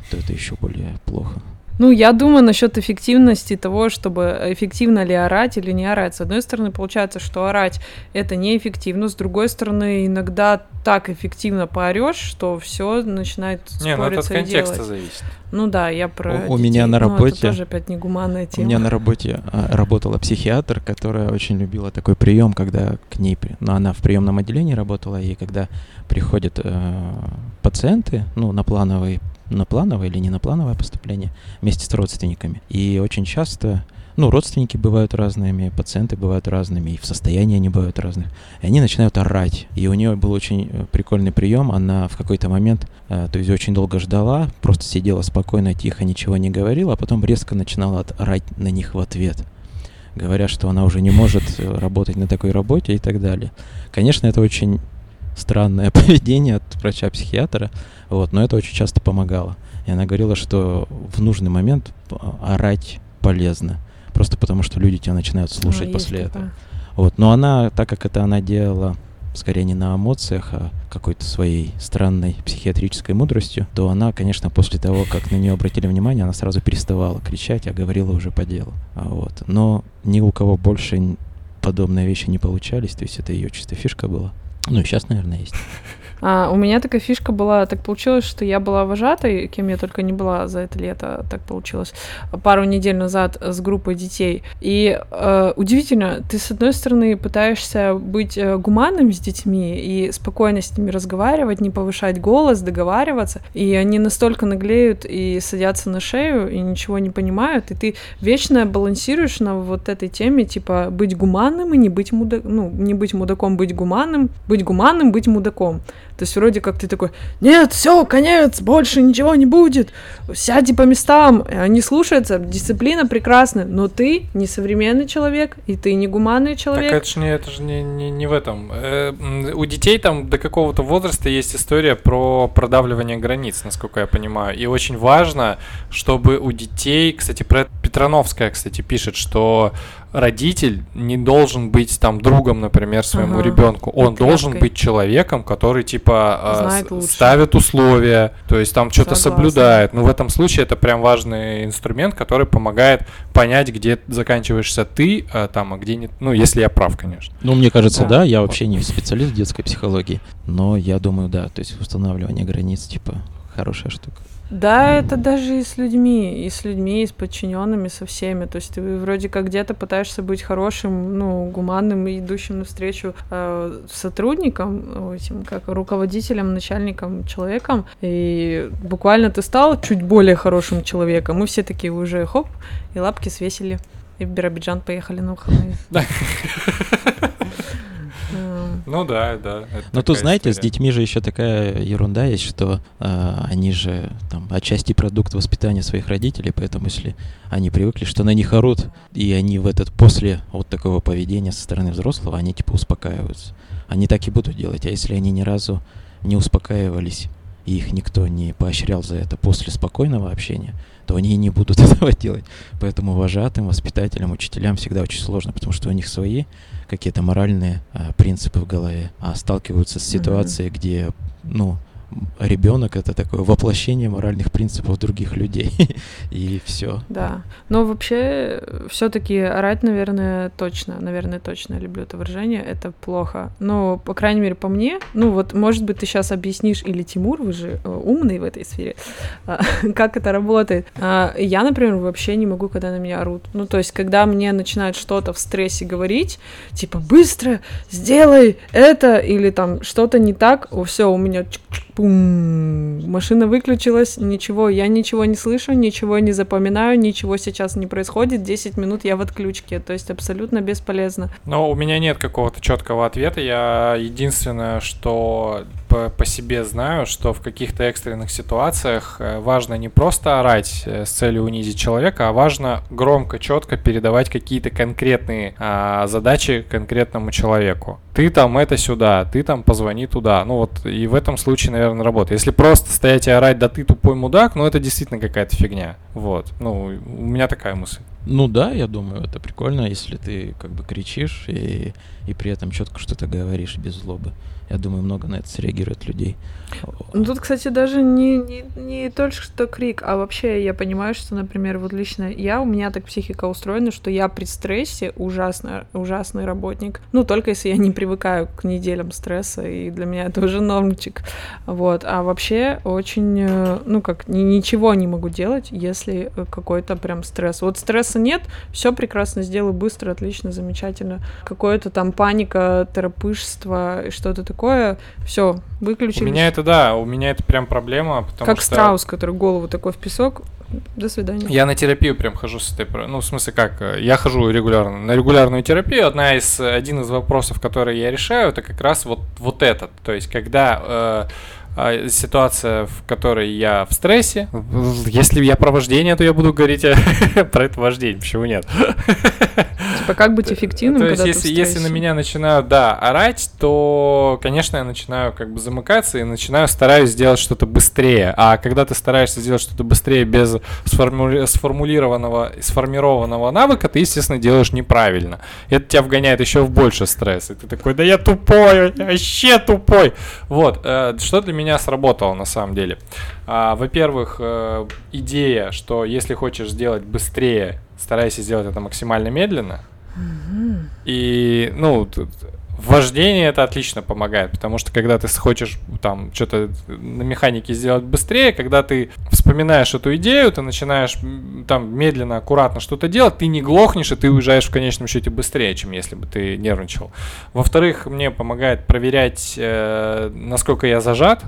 то это еще более плохо. Ну, я думаю насчет эффективности того, чтобы эффективно ли орать или не орать. С одной стороны, получается, что орать это неэффективно, с другой стороны, иногда так эффективно поорешь, что все начинает Не, ну это от спориться и контекста делать. зависит. Ну да, я про. У- у меня детей. на Ну, это работе- тоже опять негуманная У тема. меня на работе а, работала психиатр, которая очень любила такой прием, когда к ней, ну, она в приемном отделении работала, и когда приходят э, пациенты, ну, на плановый, на плановое или не на плановое поступление вместе с родственниками. И очень часто, ну, родственники бывают разными, пациенты бывают разными, и в состоянии они бывают разных. И они начинают орать. И у нее был очень э, прикольный прием. Она в какой-то момент, э, то есть очень долго ждала, просто сидела спокойно, тихо, ничего не говорила, а потом резко начинала орать на них в ответ. говоря, что она уже не может э, работать на такой работе и так далее. Конечно, это очень странное поведение от врача-психиатра, вот, но это очень часто помогало. И она говорила, что в нужный момент орать полезно, просто потому что люди тебя начинают слушать а, после этого. Вот, но она, так как это она делала скорее не на эмоциях, а какой-то своей странной психиатрической мудростью, то она, конечно, после того, как на нее обратили внимание, она сразу переставала кричать, а говорила уже по делу. А вот. Но ни у кого больше подобные вещи не получались, то есть это ее чисто фишка была. Ну сейчас, наверное, есть. А, у меня такая фишка была, так получилось, что я была вожатой, кем я только не была за это лето, так получилось, пару недель назад с группой детей. И э, удивительно, ты с одной стороны пытаешься быть э, гуманным с детьми и спокойно с ними разговаривать, не повышать голос, договариваться, и они настолько наглеют и садятся на шею и ничего не понимают, и ты вечно балансируешь на вот этой теме, типа быть гуманным и не быть мудаком, ну, не быть мудаком, быть гуманным, быть гуманным, быть мудаком. То есть вроде как ты такой, нет, все, конец, больше ничего не будет, сядьте по местам. Они слушаются, дисциплина прекрасная, но ты не современный человек, и ты не гуманный человек. Так это же не, это же не, не, не в этом. Э, у детей там до какого-то возраста есть история про продавливание границ, насколько я понимаю. И очень важно, чтобы у детей, кстати, про Петрановская, кстати, пишет, что родитель не должен быть там другом, например, своему ага. ребенку. Он Клякой. должен быть человеком, который типа а, ставит условия, то есть там что-то соблюдает. Но в этом случае это прям важный инструмент, который помогает понять, где заканчиваешься ты, а, там, а где нет. Ну, если я прав, конечно. Ну, мне кажется, да. да я вообще не специалист в детской психологии, но я думаю, да, то есть устанавливание границ, типа, хорошая штука. Да, это даже и с людьми, и с людьми, и с подчиненными, со всеми. То есть ты вроде как где-то пытаешься быть хорошим, ну, гуманным и идущим навстречу э, сотрудникам, этим, как руководителем, начальником, человеком. И буквально ты стал чуть более хорошим человеком. Мы все такие уже хоп, и лапки свесили. И в Биробиджан поехали на выходные. Ну да, да. Но тут, знаете, история. с детьми же еще такая ерунда есть, что э, они же там отчасти продукт воспитания своих родителей, поэтому если они привыкли, что на них орут, и они в этот после вот такого поведения со стороны взрослого, они типа успокаиваются. Они так и будут делать, а если они ни разу не успокаивались, и их никто не поощрял за это после спокойного общения, то они и не будут этого делать. Поэтому вожатым, воспитателям, учителям всегда очень сложно, потому что у них свои какие-то моральные а, принципы в голове, а сталкиваются с ситуацией, mm-hmm. где, ну, ребенок это такое воплощение моральных принципов других людей. и все. Да. Но вообще, все-таки орать, наверное, точно, наверное, точно люблю это выражение, это плохо. Но, по крайней мере, по мне, ну вот, может быть, ты сейчас объяснишь, или Тимур, вы же э, умный в этой сфере, а, как это работает. А, я, например, вообще не могу, когда на меня орут. Ну, то есть, когда мне начинают что-то в стрессе говорить, типа, быстро сделай это, или там что-то не так, все, у меня пум, машина выключилась, ничего, я ничего не слышу, ничего не запоминаю, ничего сейчас не происходит, 10 минут я в отключке, то есть абсолютно бесполезно. Но у меня нет какого-то четкого ответа, я единственное, что по, по себе знаю, что в каких-то экстренных ситуациях э, важно не просто орать э, с целью унизить человека, а важно громко, четко передавать какие-то конкретные а, задачи конкретному человеку. Ты там это сюда, ты там позвони туда. Ну вот и в этом случае, наверное, работает. Если просто стоять и орать, да ты тупой мудак, ну это действительно какая-то фигня. Вот. Ну, у меня такая мысль. Ну да, я думаю, это прикольно, если ты как бы кричишь и, и при этом четко что-то говоришь без злобы. Я думаю, много на это среагирует людей. Ну тут, кстати, даже не, не, не только что крик, а вообще я понимаю, что, например, вот лично я, у меня так психика устроена, что я при стрессе ужасно, ужасный работник. Ну, только если я не привыкаю к неделям стресса, и для меня это уже нормчик. Вот. А вообще очень, э, ну как, ничего не могу делать, если какой-то прям стресс. Вот стресса нет, все прекрасно сделаю, быстро, отлично, замечательно. Какое-то там паника, торопышство, что-то такое, все, выключили. У меня это да, у меня это прям проблема, потому как что... страус, который голову такой в песок. До свидания. Я на терапию прям хожу с этой, ну в смысле как, я хожу регулярно на регулярную терапию. Одна из один из вопросов, которые я решаю, это как раз вот вот этот, то есть когда э, ситуация, в которой я в стрессе. Если я про вождение, то я буду говорить про это вождение, почему нет? Типа, как быть эффективным, То есть, если, если на меня начинают, да, орать, то, конечно, я начинаю как бы замыкаться и начинаю, стараюсь сделать что-то быстрее. А когда ты стараешься сделать что-то быстрее без сформули- сформулированного, сформированного навыка, ты, естественно, делаешь неправильно. Это тебя вгоняет еще в больше стресс. И ты такой, да я тупой, я вообще тупой. Вот, э, что для меня сработало на самом деле? А, во-первых, э, идея, что если хочешь сделать быстрее, старайся сделать это максимально медленно. И, ну, вождение это отлично помогает, потому что когда ты хочешь там что-то на механике сделать быстрее, когда ты вспоминаешь эту идею, ты начинаешь там медленно, аккуратно что-то делать, ты не глохнешь, и ты уезжаешь в конечном счете быстрее, чем если бы ты нервничал. Во-вторых, мне помогает проверять, э, насколько я зажат,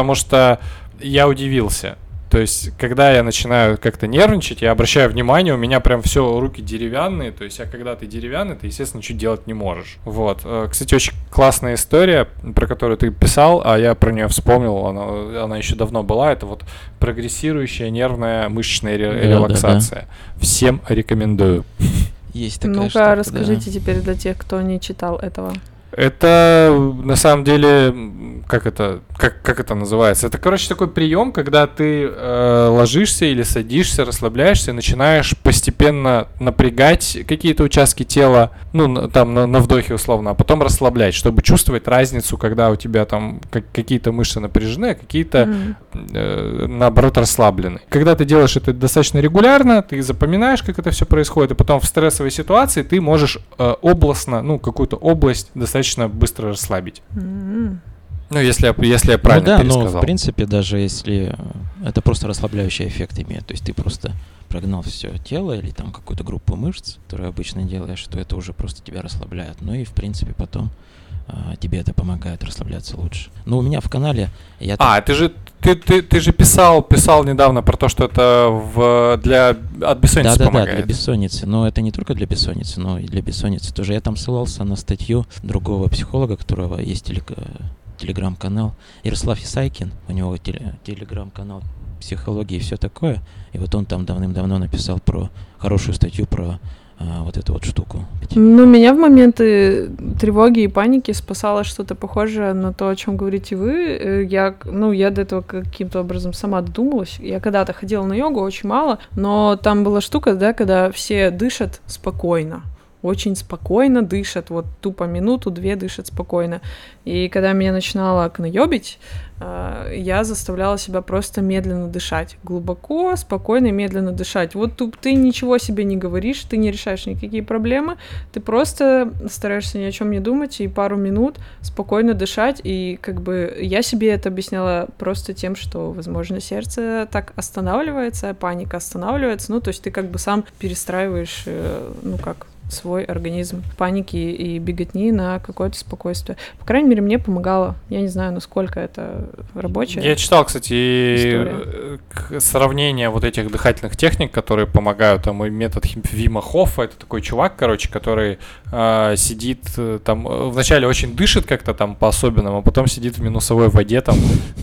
потому что я удивился. То есть, когда я начинаю как-то нервничать, я обращаю внимание, у меня прям все руки деревянные. То есть, а когда ты деревянный, ты, естественно, ничего делать не можешь. Вот. Э, кстати, очень классная история, про которую ты писал, а я про нее вспомнил, она, она еще давно была. Это вот прогрессирующая нервная мышечная ре- да, релаксация. Да, да. Всем рекомендую. Есть такая Ну-ка, расскажите да. теперь для тех, кто не читал этого. Это на самом деле, как это, как, как это называется? Это, короче, такой прием, когда ты э, ложишься или садишься, расслабляешься, начинаешь постепенно напрягать какие-то участки тела, ну, там на, на вдохе условно, а потом расслаблять, чтобы чувствовать разницу, когда у тебя там как, какие-то мышцы напряжены, а какие-то, mm. э, наоборот, расслаблены. Когда ты делаешь это достаточно регулярно, ты запоминаешь, как это все происходит, и потом в стрессовой ситуации ты можешь э, областно, ну, какую-то область достаточно достаточно быстро расслабить. Mm-hmm. Ну, если я, если я правильно ну, да, пересказал. но в принципе, даже если это просто расслабляющий эффект имеет, то есть ты просто прогнал все тело или там какую-то группу мышц, которую обычно делаешь, то это уже просто тебя расслабляет. Ну и, в принципе, потом а, тебе это помогает расслабляться лучше. Ну, у меня в канале... Я а, так... ты же ты, ты, ты же писал, писал недавно про то, что это в, для от бессонницы да, помогает. Да, да, для бессонницы. Но это не только для бессонницы, но и для бессонницы тоже. Я там ссылался на статью другого психолога, которого есть телег... телеграм-канал. Ярослав Исайкин, у него телеграм-канал психологии и все такое. И вот он там давным-давно написал про хорошую статью про а, вот эту вот штуку. Ну, меня в моменты тревоги и паники спасало что-то похожее на то, о чем говорите вы. Э, я, ну, я до этого каким-то образом сама додумалась. Я когда-то ходила на йогу, очень мало, но там была штука, да, когда все дышат спокойно очень спокойно дышат, вот тупо минуту-две дышат спокойно. И когда меня начинало кноёбить, э, я заставляла себя просто медленно дышать. Глубоко, спокойно и медленно дышать. Вот тут ты ничего себе не говоришь, ты не решаешь никакие проблемы, ты просто стараешься ни о чем не думать и пару минут спокойно дышать. И как бы я себе это объясняла просто тем, что, возможно, сердце так останавливается, паника останавливается. Ну, то есть ты как бы сам перестраиваешь, э, ну как, свой организм паники и беготни на какое-то спокойствие. По крайней мере, мне помогало. Я не знаю, насколько это рабочее. Я читал, кстати, история. сравнение вот этих дыхательных техник, которые помогают. Там и метод Вима Хоффа, это такой чувак, короче, который э, сидит э, там, э, вначале очень дышит как-то там по-особенному, а потом сидит в минусовой воде там,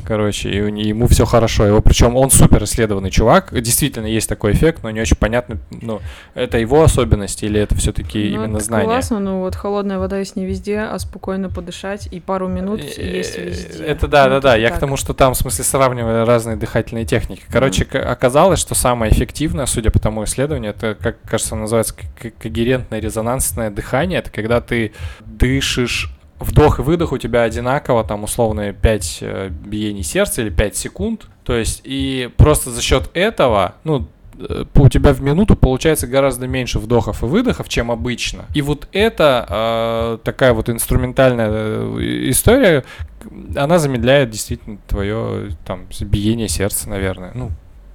короче, и ему все хорошо. Его, причем он супер исследованный чувак. Действительно есть такой эффект, но не очень понятно, ну, это его особенность или это все все-таки ну, именно знания. Классно, ну вот холодная вода есть не везде, а спокойно подышать и пару минут э, есть везде. Это да, ну, да, да. Я так. к тому, что там, в смысле, сравнивали разные дыхательные техники. Короче, mm. оказалось, что самое эффективное, судя по тому исследованию, это, как кажется, называется когерентное резонансное дыхание. Это когда ты дышишь вдох и выдох у тебя одинаково, там условно 5 э, биений сердца или 5 секунд. То есть, и просто за счет этого, ну, у тебя в минуту получается гораздо меньше вдохов и выдохов, чем обычно. И вот эта э, такая вот инструментальная э, история, она замедляет действительно твое там биение сердца, наверное. Ну,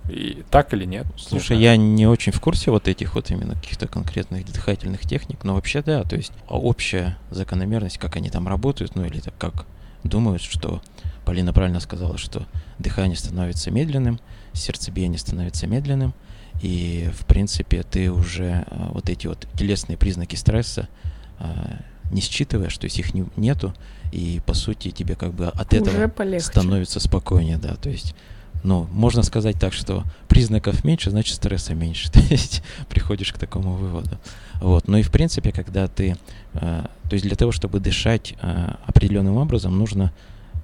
и так или нет? Слушай, не я не очень в курсе вот этих вот именно каких-то конкретных дыхательных техник, но вообще да, то есть общая закономерность, как они там работают, ну или так как думают, что Полина правильно сказала, что дыхание становится медленным, сердцебиение становится медленным, и, в принципе, ты уже а, вот эти вот телесные признаки стресса а, не считываешь, то есть их не, нету, и, по сути, тебе как бы от уже этого полегче. становится спокойнее, да, то есть ну, можно сказать так, что признаков меньше, значит стресса меньше. То есть приходишь к такому выводу. Вот. Ну и в принципе, когда ты, э, то есть для того, чтобы дышать э, определенным образом, нужно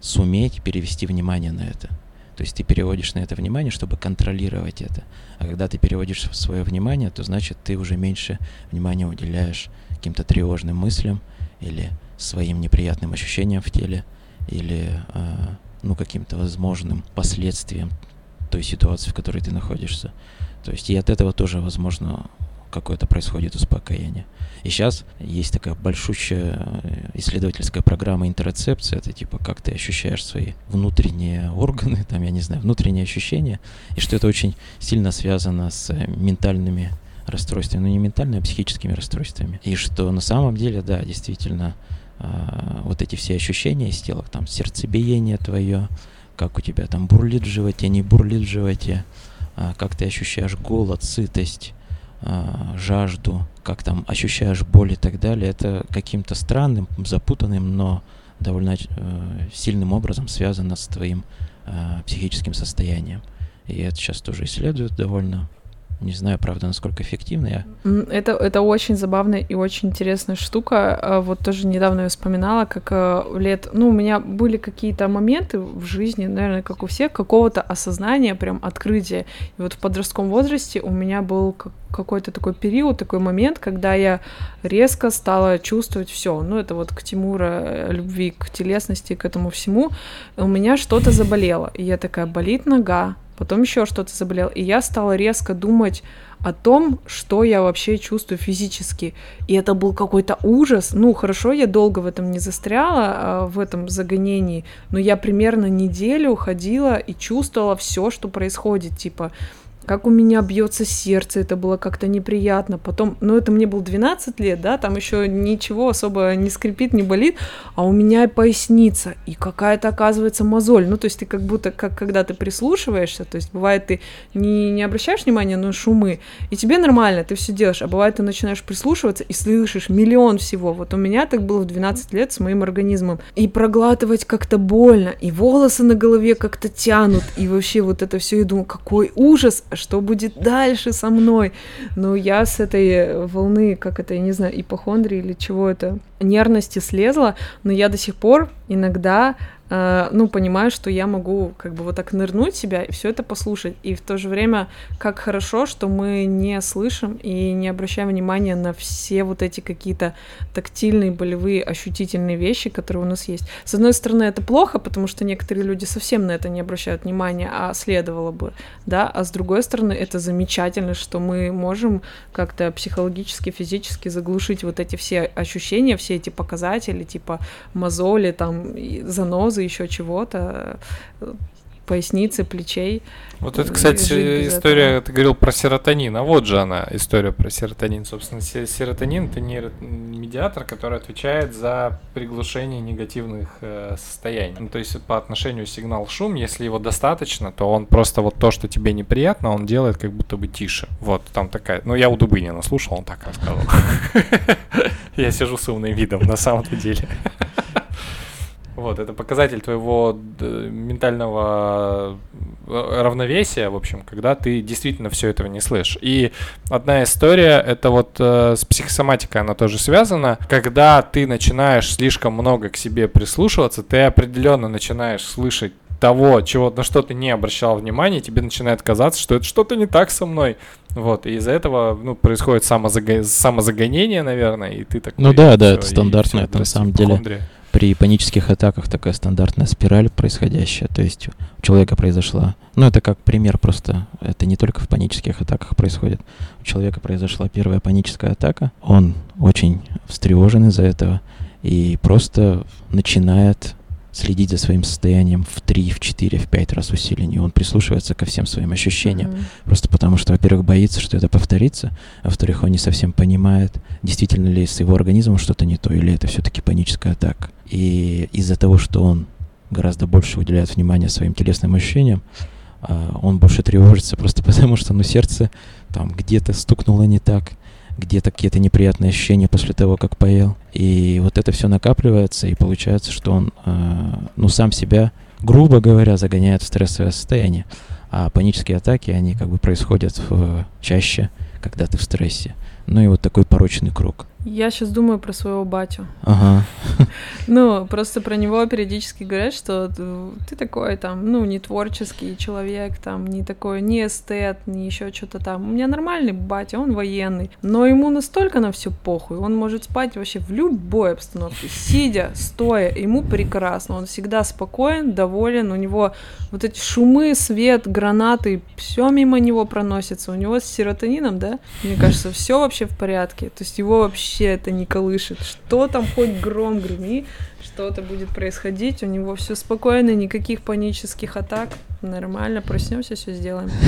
суметь перевести внимание на это. То есть ты переводишь на это внимание, чтобы контролировать это. А когда ты переводишь свое внимание, то значит ты уже меньше внимания уделяешь каким-то тревожным мыслям или своим неприятным ощущениям в теле, или э, ну, каким-то возможным последствиям той ситуации, в которой ты находишься. То есть и от этого тоже, возможно, какое-то происходит успокоение. И сейчас есть такая большущая э, исследовательская программа интерцепции, это типа как ты ощущаешь свои внутренние органы, там, я не знаю, внутренние ощущения, и что это очень сильно связано с э, ментальными расстройствами, ну не ментальными, а психическими расстройствами. И что на самом деле, да, действительно, э, вот эти все ощущения из тела, там сердцебиение твое, как у тебя там бурлит в животе, не бурлит в животе, э, как ты ощущаешь голод, сытость, э, жажду, как там ощущаешь боль и так далее, это каким-то странным, запутанным, но довольно э, сильным образом связано с твоим э, психическим состоянием. И это сейчас тоже исследуют довольно не знаю, правда, насколько эффективно я. Это, это очень забавная и очень интересная штука. А вот тоже недавно я вспоминала, как э, лет... Ну, у меня были какие-то моменты в жизни, наверное, как у всех, какого-то осознания, прям открытия. И вот в подростковом возрасте у меня был какой-то такой период, такой момент, когда я резко стала чувствовать все. Ну, это вот к Тимура э, любви, к телесности, к этому всему. У меня что-то заболело. И я такая, болит нога, потом еще что-то заболел. И я стала резко думать о том, что я вообще чувствую физически. И это был какой-то ужас. Ну, хорошо, я долго в этом не застряла, а, в этом загонении, но я примерно неделю ходила и чувствовала все, что происходит. Типа, как у меня бьется сердце, это было как-то неприятно. Потом, ну это мне было 12 лет, да, там еще ничего особо не скрипит, не болит, а у меня поясница и какая-то оказывается мозоль. Ну то есть ты как будто, как когда ты прислушиваешься, то есть бывает ты не, не обращаешь внимания на шумы, и тебе нормально, ты все делаешь, а бывает ты начинаешь прислушиваться и слышишь миллион всего. Вот у меня так было в 12 лет с моим организмом. И проглатывать как-то больно, и волосы на голове как-то тянут, и вообще вот это все, я думаю, какой ужас, что будет дальше со мной. Но я с этой волны, как это, я не знаю, ипохондрии или чего это, нервности слезла, но я до сих пор иногда Э, ну, понимаю, что я могу как бы вот так нырнуть себя и все это послушать. И в то же время, как хорошо, что мы не слышим и не обращаем внимания на все вот эти какие-то тактильные, болевые, ощутительные вещи, которые у нас есть. С одной стороны, это плохо, потому что некоторые люди совсем на это не обращают внимания, а следовало бы, да, а с другой стороны, это замечательно, что мы можем как-то психологически, физически заглушить вот эти все ощущения, все эти показатели, типа мозоли, там, занозы, еще чего-то, поясницы, плечей. Вот это, кстати, история, этого. ты говорил про серотонин, а вот же она, история про серотонин. Собственно, серотонин — это медиатор, который отвечает за приглушение негативных э, состояний. Ну, то есть по отношению сигнал-шум, если его достаточно, то он просто вот то, что тебе неприятно, он делает как будто бы тише. Вот, там такая... Ну, я у Дубынина слушал, он так рассказывал. Я сижу с умным видом, на самом-то деле. Вот, это показатель твоего ментального э, равновесия, в общем, когда ты действительно все этого не слышишь. И одна история, это вот э, с психосоматикой она тоже связана. Когда ты начинаешь слишком много к себе прислушиваться, ты определенно начинаешь слышать того, чего, на что ты не обращал внимания, тебе начинает казаться, что это что-то не так со мной. Вот, и из-за этого, ну, происходит самозаго... самозагонение, наверное, и ты так... Ну да, да, это стандартно, это на самом деле при панических атаках такая стандартная спираль происходящая. То есть у человека произошла, ну это как пример просто, это не только в панических атаках происходит. У человека произошла первая паническая атака, он очень встревожен из-за этого и просто начинает следить за своим состоянием в 3, в 4, в 5 раз усиленнее. Он прислушивается ко всем своим ощущениям. Mm-hmm. Просто потому что, во-первых, боится, что это повторится, а во-вторых, он не совсем понимает, действительно ли с его организмом что-то не то, или это все-таки паническая атака. И из-за того, что он гораздо больше уделяет внимания своим телесным ощущениям, а, он больше тревожится просто потому, что ну, сердце там где-то стукнуло не так, где-то какие-то неприятные ощущения после того, как поел. И вот это все накапливается, и получается, что он, э, ну, сам себя грубо говоря, загоняет в стрессовое состояние. А панические атаки, они как бы происходят в, чаще, когда ты в стрессе. Ну и вот такой порочный круг. Я сейчас думаю про своего батю. Ага. Ну, просто про него периодически говорят, что ты такой там, ну, не творческий человек, там, не такой, не эстет, не еще что-то там. У меня нормальный батя, он военный, но ему настолько на все похуй, он может спать вообще в любой обстановке, сидя, стоя, ему прекрасно, он всегда спокоен, доволен, у него вот эти шумы, свет, гранаты, все мимо него проносится, у него с серотонином, да, мне кажется, все вообще в порядке, то есть его вообще вообще это не колышет. Что там хоть гром греми, что-то будет происходить, у него все спокойно, никаких панических атак, нормально, проснемся, все сделаем.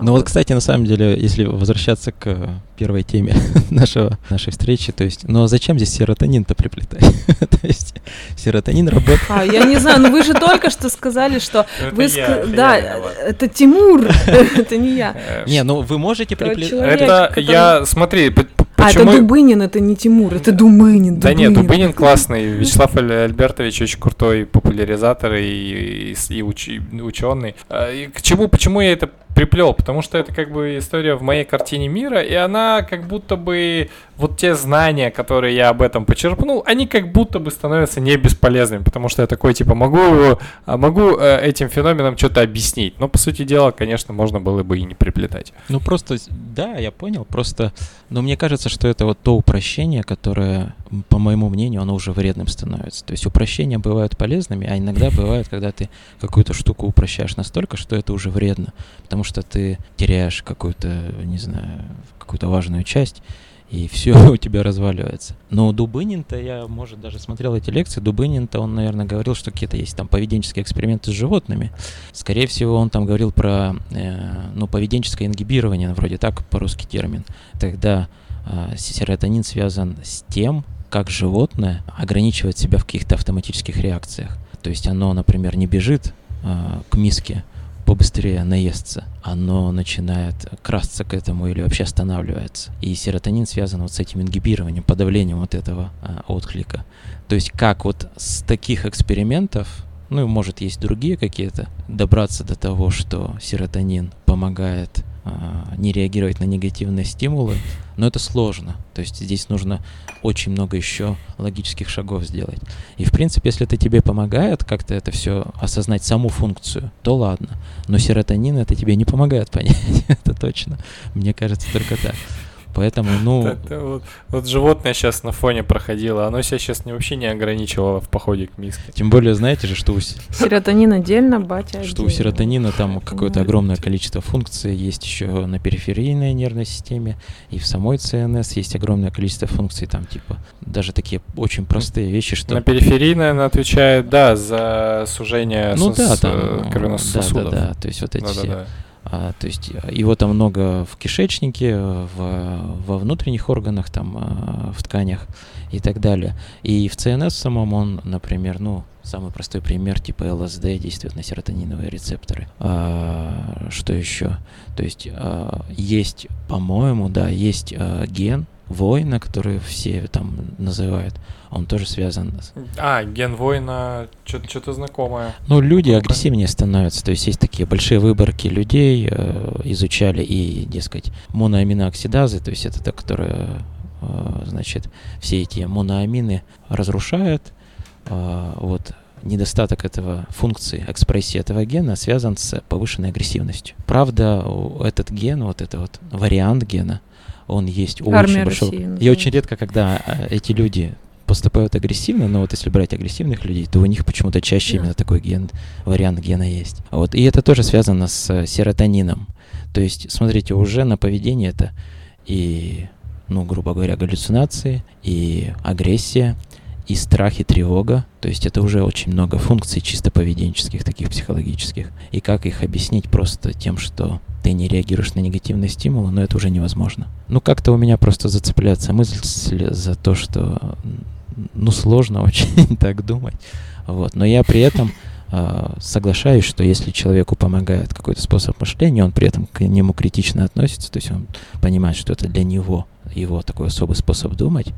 Ну вот, кстати, на самом деле, если возвращаться к первой теме нашего, нашей встречи, то есть, ну а зачем здесь серотонин-то приплетать? то есть серотонин работает... А, я не знаю, ну вы же только что сказали, что вы... Да, это Тимур, это не я. Не, ну вы можете приплетать... Это я, смотри. А, это Дубынин, это не Тимур, это Думынин. Да нет, Дубынин классный. Вячеслав Альбертович очень крутой популяризатор и, и, и уч, ученый. А, и к чему, почему я это приплел, потому что это как бы история в моей картине мира, и она как будто бы вот те знания, которые я об этом почерпнул, они как будто бы становятся не бесполезными, потому что я такой типа могу а, могу э, этим феноменом что-то объяснить, но по сути дела, конечно, можно было бы и не приплетать. Ну просто, да, я понял, просто, но мне кажется, что это вот то упрощение, которое, по моему мнению, оно уже вредным становится. То есть упрощения бывают полезными, а иногда бывает, когда ты какую-то штуку упрощаешь настолько, что это уже вредно, потому что ты теряешь какую-то, не знаю, какую-то важную часть, и все у тебя разваливается. Но Дубынин-то, я, может, даже смотрел эти лекции, Дубынин-то, он, наверное, говорил, что какие-то есть там поведенческие эксперименты с животными. Скорее всего, он там говорил про, э, ну, поведенческое ингибирование, вроде так по-русски термин. Тогда э, серотонин связан с тем, как животное ограничивает себя в каких-то автоматических реакциях. То есть оно, например, не бежит э, к миске, побыстрее наестся, оно начинает красться к этому или вообще останавливается. И серотонин связан вот с этим ингибированием, подавлением вот этого а, отклика. То есть как вот с таких экспериментов, ну и может есть другие какие-то, добраться до того, что серотонин помогает не реагировать на негативные стимулы, но это сложно. То есть здесь нужно очень много еще логических шагов сделать. И в принципе, если это тебе помогает как-то это все осознать саму функцию, то ладно. Но серотонин это тебе не помогает понять, это точно. Мне кажется, только так. Поэтому, ну... Это вот, вот животное сейчас на фоне проходило, оно себя сейчас не, вообще не ограничивало в походе к миске. Тем более, знаете же, что у... Серотонин отдельно, батя Что у серотонина там какое-то огромное количество функций, есть еще на периферийной нервной системе, и в самой ЦНС есть огромное количество функций, там типа даже такие очень простые вещи, что... На периферийной она отвечает, да, за сужение ну, да, там, кровеносных да, сосудов. Да, да, то есть вот эти да, все... Да, да а, то есть э, его там много в кишечнике, в, во внутренних органах, там, а, в тканях и так далее. И в ЦНС самом он, например, ну, самый простой пример, типа ЛСД действует на серотониновые рецепторы. А, что еще? То есть а, есть, по-моему, да, есть а, ген, воина, который все там называют, он тоже связан с... А, ген воина, что-то знакомое. Ну, люди агрессивнее становятся, то есть есть такие большие выборки людей, э, изучали и, дескать, моноаминооксидазы, то есть это та, которая, э, значит, все эти моноамины разрушает, э, вот, недостаток этого функции, экспрессии этого гена связан с повышенной агрессивностью. Правда, этот ген, вот это вот вариант гена, он есть у очень большого... И очень редко, когда э, эти люди поступают агрессивно, но вот если брать агрессивных людей, то у них почему-то чаще yeah. именно такой ген, вариант гена есть. Вот. И это тоже связано с э, серотонином. То есть, смотрите, уже на поведение это и, ну, грубо говоря, галлюцинации, и агрессия, и страх, и тревога. То есть это уже очень много функций чисто поведенческих, таких психологических. И как их объяснить просто тем, что ты не реагируешь на негативные стимулы, но это уже невозможно. Ну, как-то у меня просто зацепляется мысль за то, что ну, сложно очень так думать. Вот. Но я при этом э, соглашаюсь, что если человеку помогает какой-то способ мышления, он при этом к нему критично относится, то есть он понимает, что это для него его такой особый способ думать,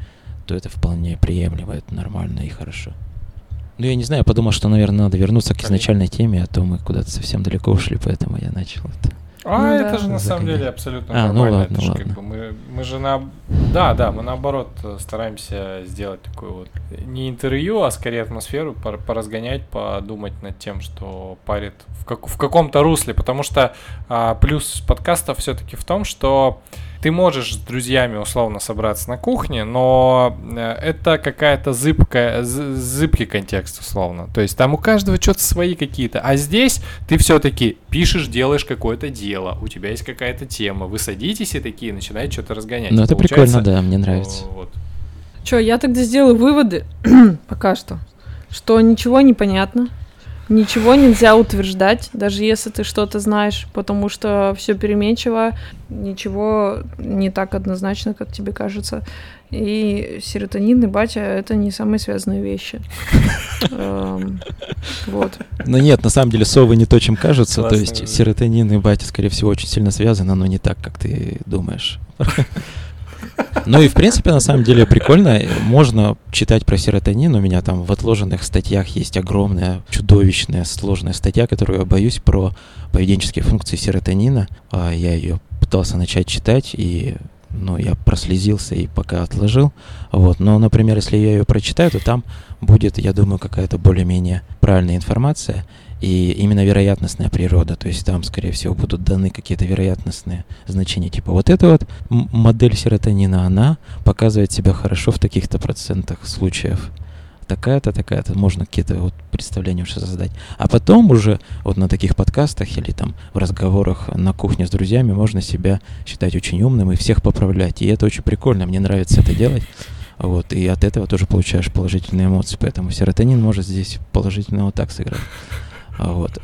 то это вполне приемлемо, это нормально и хорошо. Ну, я не знаю, я подумал, что, наверное, надо вернуться к изначальной теме, а то мы куда-то совсем далеко ушли, поэтому я начал это. А ну, это да. же на самом деле абсолютно а, ну нормально. Ну ладно, это ладно. Как бы мы, мы же на... Да, да, мы наоборот э, стараемся сделать такую вот не интервью, а скорее атмосферу, поразгонять, подумать над тем, что парит в, как... в каком-то русле. Потому что а, плюс подкаста все-таки в том, что ты можешь с друзьями условно собраться на кухне, но э, это какая-то зыбкая, зыбкий контекст условно. То есть там у каждого что-то свои какие-то. А здесь ты все-таки пишешь, делаешь какое-то дело, у тебя есть какая-то тема, вы садитесь и такие начинаете что-то разгонять. Ну это прикольно, да, мне нравится. Вот. Че, я тогда сделаю выводы пока что, что ничего не понятно, Ничего нельзя утверждать, даже если ты что-то знаешь, потому что все переменчиво, ничего не так однозначно, как тебе кажется. И серотонин и батя — это не самые связанные вещи. Эм, вот. Но нет, на самом деле совы не то, чем кажутся. То есть серотонин и батя, скорее всего, очень сильно связаны, но не так, как ты думаешь. Ну и, в принципе, на самом деле прикольно. Можно читать про серотонин. У меня там в отложенных статьях есть огромная, чудовищная, сложная статья, которую я боюсь, про поведенческие функции серотонина. А я ее пытался начать читать, и ну, я прослезился и пока отложил. Вот. Но, например, если я ее прочитаю, то там будет, я думаю, какая-то более-менее правильная информация и именно вероятностная природа, то есть там, скорее всего, будут даны какие-то вероятностные значения, типа вот эта вот модель серотонина, она показывает себя хорошо в таких-то процентах случаев, такая-то, такая-то, можно какие-то вот представления уже создать. А потом уже вот на таких подкастах или там в разговорах на кухне с друзьями можно себя считать очень умным и всех поправлять. И это очень прикольно, мне нравится это делать. Вот, и от этого тоже получаешь положительные эмоции, поэтому серотонин может здесь положительно вот так сыграть. Вот.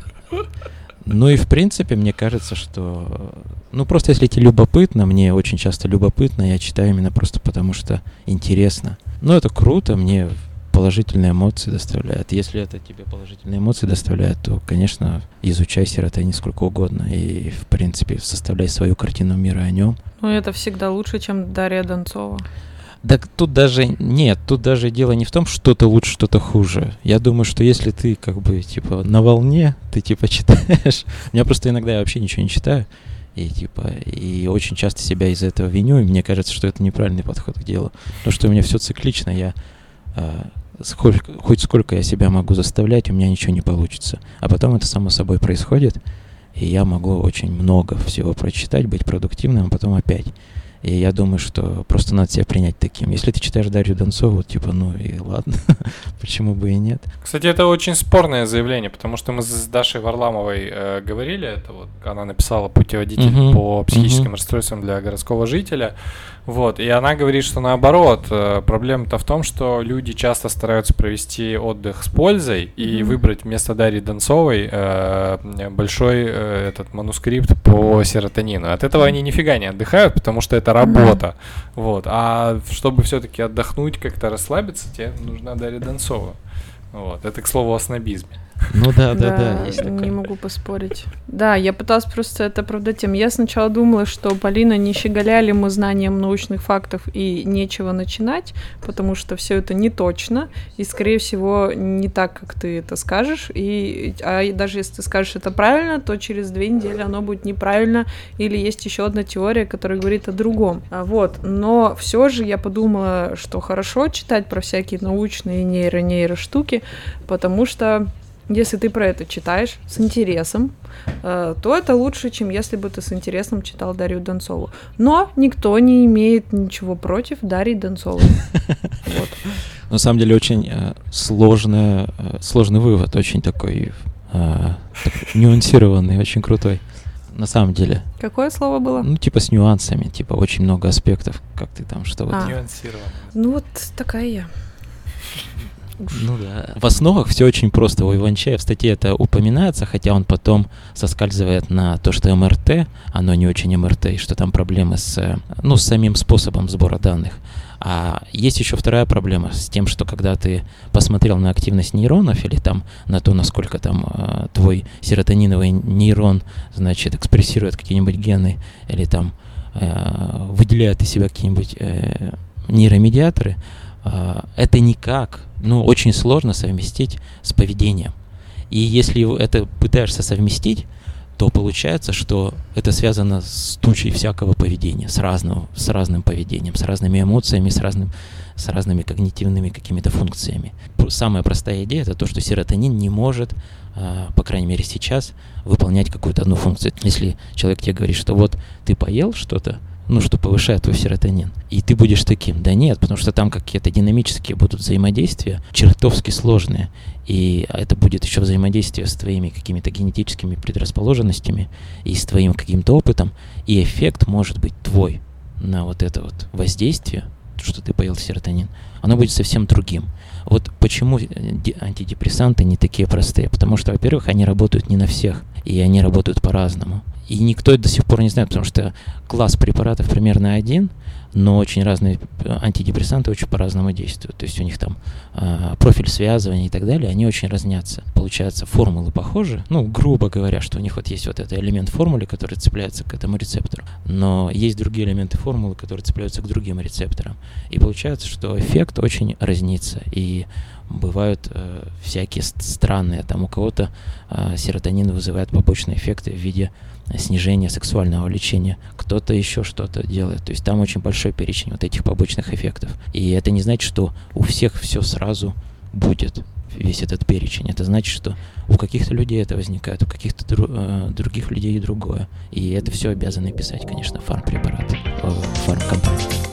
Ну и в принципе, мне кажется, что... Ну просто если тебе любопытно, мне очень часто любопытно, я читаю именно просто потому, что интересно. Ну это круто, мне положительные эмоции доставляет. Если это тебе положительные эмоции доставляет, то, конечно, изучай серотонин сколько угодно и, в принципе, составляй свою картину мира о нем. Ну, это всегда лучше, чем Дарья Донцова. Так тут даже нет, тут даже дело не в том, что-то лучше, что-то хуже. Я думаю, что если ты как бы типа на волне, ты типа читаешь. У меня просто иногда я вообще ничего не читаю. И типа, и очень часто себя из-за этого виню, и мне кажется, что это неправильный подход к делу. Потому что у меня все циклично, я э, сколько, хоть сколько я себя могу заставлять, у меня ничего не получится. А потом это само собой происходит, и я могу очень много всего прочитать, быть продуктивным, а потом опять. И я думаю, что просто надо себя принять таким. Если ты читаешь Дарью Донцову, типа, ну и ладно, почему бы и нет. Кстати, это очень спорное заявление, потому что мы с Дашей Варламовой э, говорили, это вот она написала путеводитель по психическим расстройствам для городского жителя. Вот, и она говорит, что наоборот, э, проблема-то в том, что люди часто стараются провести отдых с пользой и mm-hmm. выбрать вместо Дарьи Донцовой э, большой э, этот манускрипт по серотонину. От этого они нифига не отдыхают, потому что это работа. Mm-hmm. Вот, а чтобы все-таки отдохнуть, как-то расслабиться, тебе нужна Дарья Донцова. Вот, это к слову о снобизме. Ну да, да, да, есть такое. Не могу поспорить. Да, я пыталась просто это оправдать тем. Я сначала думала, что Полина не щеголяли мы знанием научных фактов и нечего начинать, потому что все это не точно и, скорее всего, не так, как ты это скажешь. И а даже если ты скажешь это правильно, то через две недели оно будет неправильно или есть еще одна теория, которая говорит о другом. А вот, но все же я подумала, что хорошо читать про всякие научные нейро-нейро штуки, потому что если ты про это читаешь с интересом, э, то это лучше, чем если бы ты с интересом читал Дарью Донцову. Но никто не имеет ничего против Дарьи Донцовой. Вот. На самом деле очень э, сложный, э, сложный вывод, очень такой, такой нюансированный, очень крутой. На самом деле. Какое слово было? Ну, типа с нюансами, типа очень много аспектов, как ты там что а. вот. Нюансированно. Ну вот такая я. Ну да. В основах все очень просто. У Иванчая в статье это упоминается, хотя он потом соскальзывает на то, что МРТ, оно не очень МРТ, и что там проблемы с, ну, с самим способом сбора данных. А есть еще вторая проблема с тем, что когда ты посмотрел на активность нейронов или там на то, насколько там э, твой серотониновый нейрон, значит, экспрессирует какие-нибудь гены или там э, выделяет из себя какие-нибудь э, нейромедиаторы, э, это никак, ну, очень сложно совместить с поведением. И если это пытаешься совместить, то получается, что это связано с тучей всякого поведения, с, разным, с разным поведением, с разными эмоциями, с, разным, с разными когнитивными какими-то функциями. Самая простая идея это то, что серотонин не может, а, по крайней мере сейчас, выполнять какую-то одну функцию. Если человек тебе говорит, что вот ты поел что-то, ну, что повышает твой серотонин. И ты будешь таким. Да нет, потому что там какие-то динамические будут взаимодействия, чертовски сложные. И это будет еще взаимодействие с твоими какими-то генетическими предрасположенностями и с твоим каким-то опытом. И эффект может быть твой на вот это вот воздействие, что ты поел серотонин, оно будет совсем другим. Вот почему антидепрессанты не такие простые? Потому что, во-первых, они работают не на всех, и они работают по-разному. И никто это до сих пор не знает, потому что класс препаратов примерно один, но очень разные э, антидепрессанты очень по-разному действуют. То есть у них там э, профиль связывания и так далее, они очень разнятся. Получается, формулы похожи, ну, грубо говоря, что у них вот есть вот этот элемент формулы, который цепляется к этому рецептору, но есть другие элементы формулы, которые цепляются к другим рецепторам. И получается, что эффект очень разнится. И бывают э, всякие странные. Там у кого-то э, серотонин вызывает побочные эффекты в виде снижения сексуального влечения, кто-то еще что-то делает. То есть там очень большой перечень вот этих побочных эффектов. И это не значит, что у всех все сразу будет, весь этот перечень. Это значит, что у каких-то людей это возникает, у каких-то дру, э, других людей и другое. И это все обязаны писать, конечно, фармпрепараты, э, фармкомпании.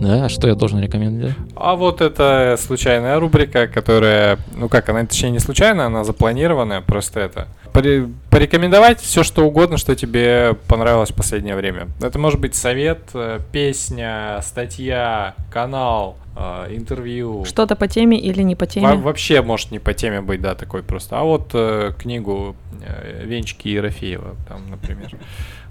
Да, а что я должен рекомендовать? А вот это случайная рубрика, которая, ну как, она точнее не случайная, она запланированная, просто это. порекомендовать все, что угодно, что тебе понравилось в последнее время. Это может быть совет, э, песня, статья, канал, э, интервью. Что-то по теме или не по теме? Во вообще может не по теме быть, да, такой просто. А вот э, книгу э, Венчики Ерофеева, там, например.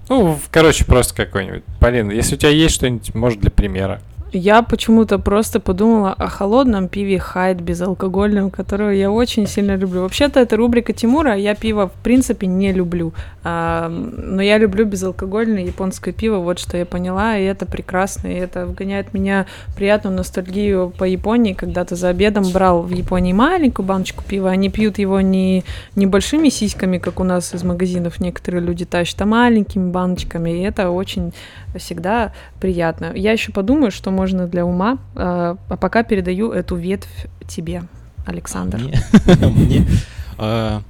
Ну, короче, просто какой-нибудь. Полин, если у тебя есть что-нибудь, может, для примера. Я почему-то просто подумала о холодном пиве Хайд безалкогольном, которого я очень сильно люблю. Вообще-то это рубрика Тимура, я пиво в принципе не люблю. А, но я люблю безалкогольное японское пиво, вот что я поняла, и это прекрасно, и это вгоняет меня в приятную ностальгию по Японии, когда ты за обедом брал в Японии маленькую баночку пива, они пьют его не небольшими сиськами, как у нас из магазинов некоторые люди тащат, а маленькими баночками, и это очень всегда приятно. Я еще подумаю, что можно для ума, а, а пока передаю эту ветвь тебе, Александр. Мне? А,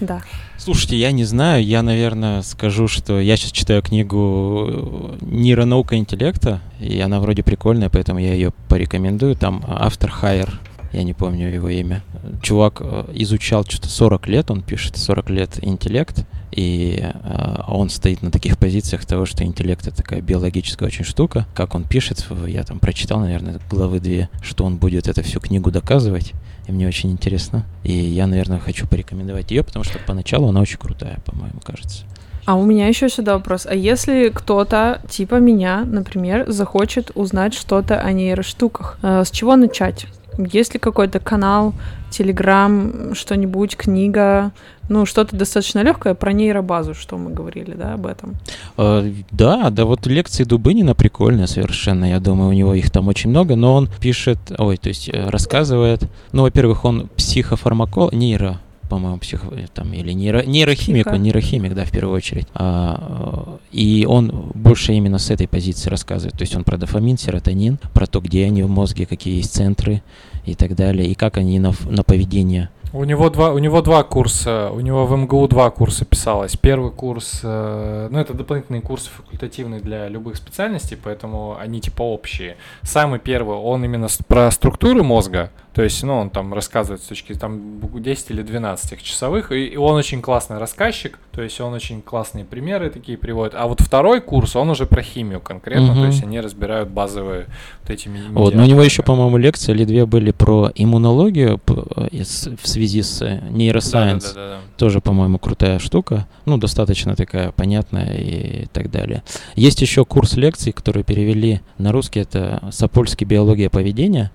да. Слушайте, я не знаю, я, наверное, скажу, что я сейчас читаю книгу «Нейронаука интеллекта», и она вроде прикольная, поэтому я ее порекомендую. Там автор Хайер, я не помню его имя. Чувак э, изучал что-то 40 лет, он пишет 40 лет интеллект, и э, он стоит на таких позициях того, что интеллект это такая биологическая очень штука. Как он пишет, я там прочитал, наверное, главы две, что он будет эту всю книгу доказывать. И мне очень интересно. И я, наверное, хочу порекомендовать ее, потому что поначалу она очень крутая, по-моему, кажется. А у меня еще сюда вопрос. А если кто-то, типа меня, например, захочет узнать что-то о нейроштуках, э, с чего начать? Есть ли какой-то канал, телеграм, что-нибудь, книга, ну, что-то достаточно легкое про нейробазу, что мы говорили, да, об этом. Э, да, да, вот лекции Дубынина прикольные совершенно, я думаю, у него их там очень много, но он пишет, ой, то есть э, рассказывает, ну, во-первых, он психофармакол, нейро, по-моему, психо, там, или нейро, нейрохимик, он нейрохимик, да, в первую очередь. А, и он больше именно с этой позиции рассказывает. То есть он про дофамин, серотонин, про то, где они в мозге, какие есть центры и так далее, и как они на, на поведение у него два, у него два курса, у него в МГУ два курса писалось. Первый курс, э, ну это дополнительные курсы факультативные для любых специальностей, поэтому они типа общие. Самый первый, он именно про структуры мозга, то есть, ну, он там рассказывает с точки там 10 или 12 часовых, и, и он очень классный рассказчик, то есть он очень классные примеры такие приводит. А вот второй курс, он уже про химию конкретно, угу. то есть они разбирают базовые вот эти Вот, но у него еще, по-моему, лекции или две были про иммунологию в свете связи с нейросайенс. Да, да, да, да. Тоже, по-моему, крутая штука. Ну, достаточно такая понятная и так далее. Есть еще курс лекций, которые перевели на русский. Это «Сапольский биология поведения».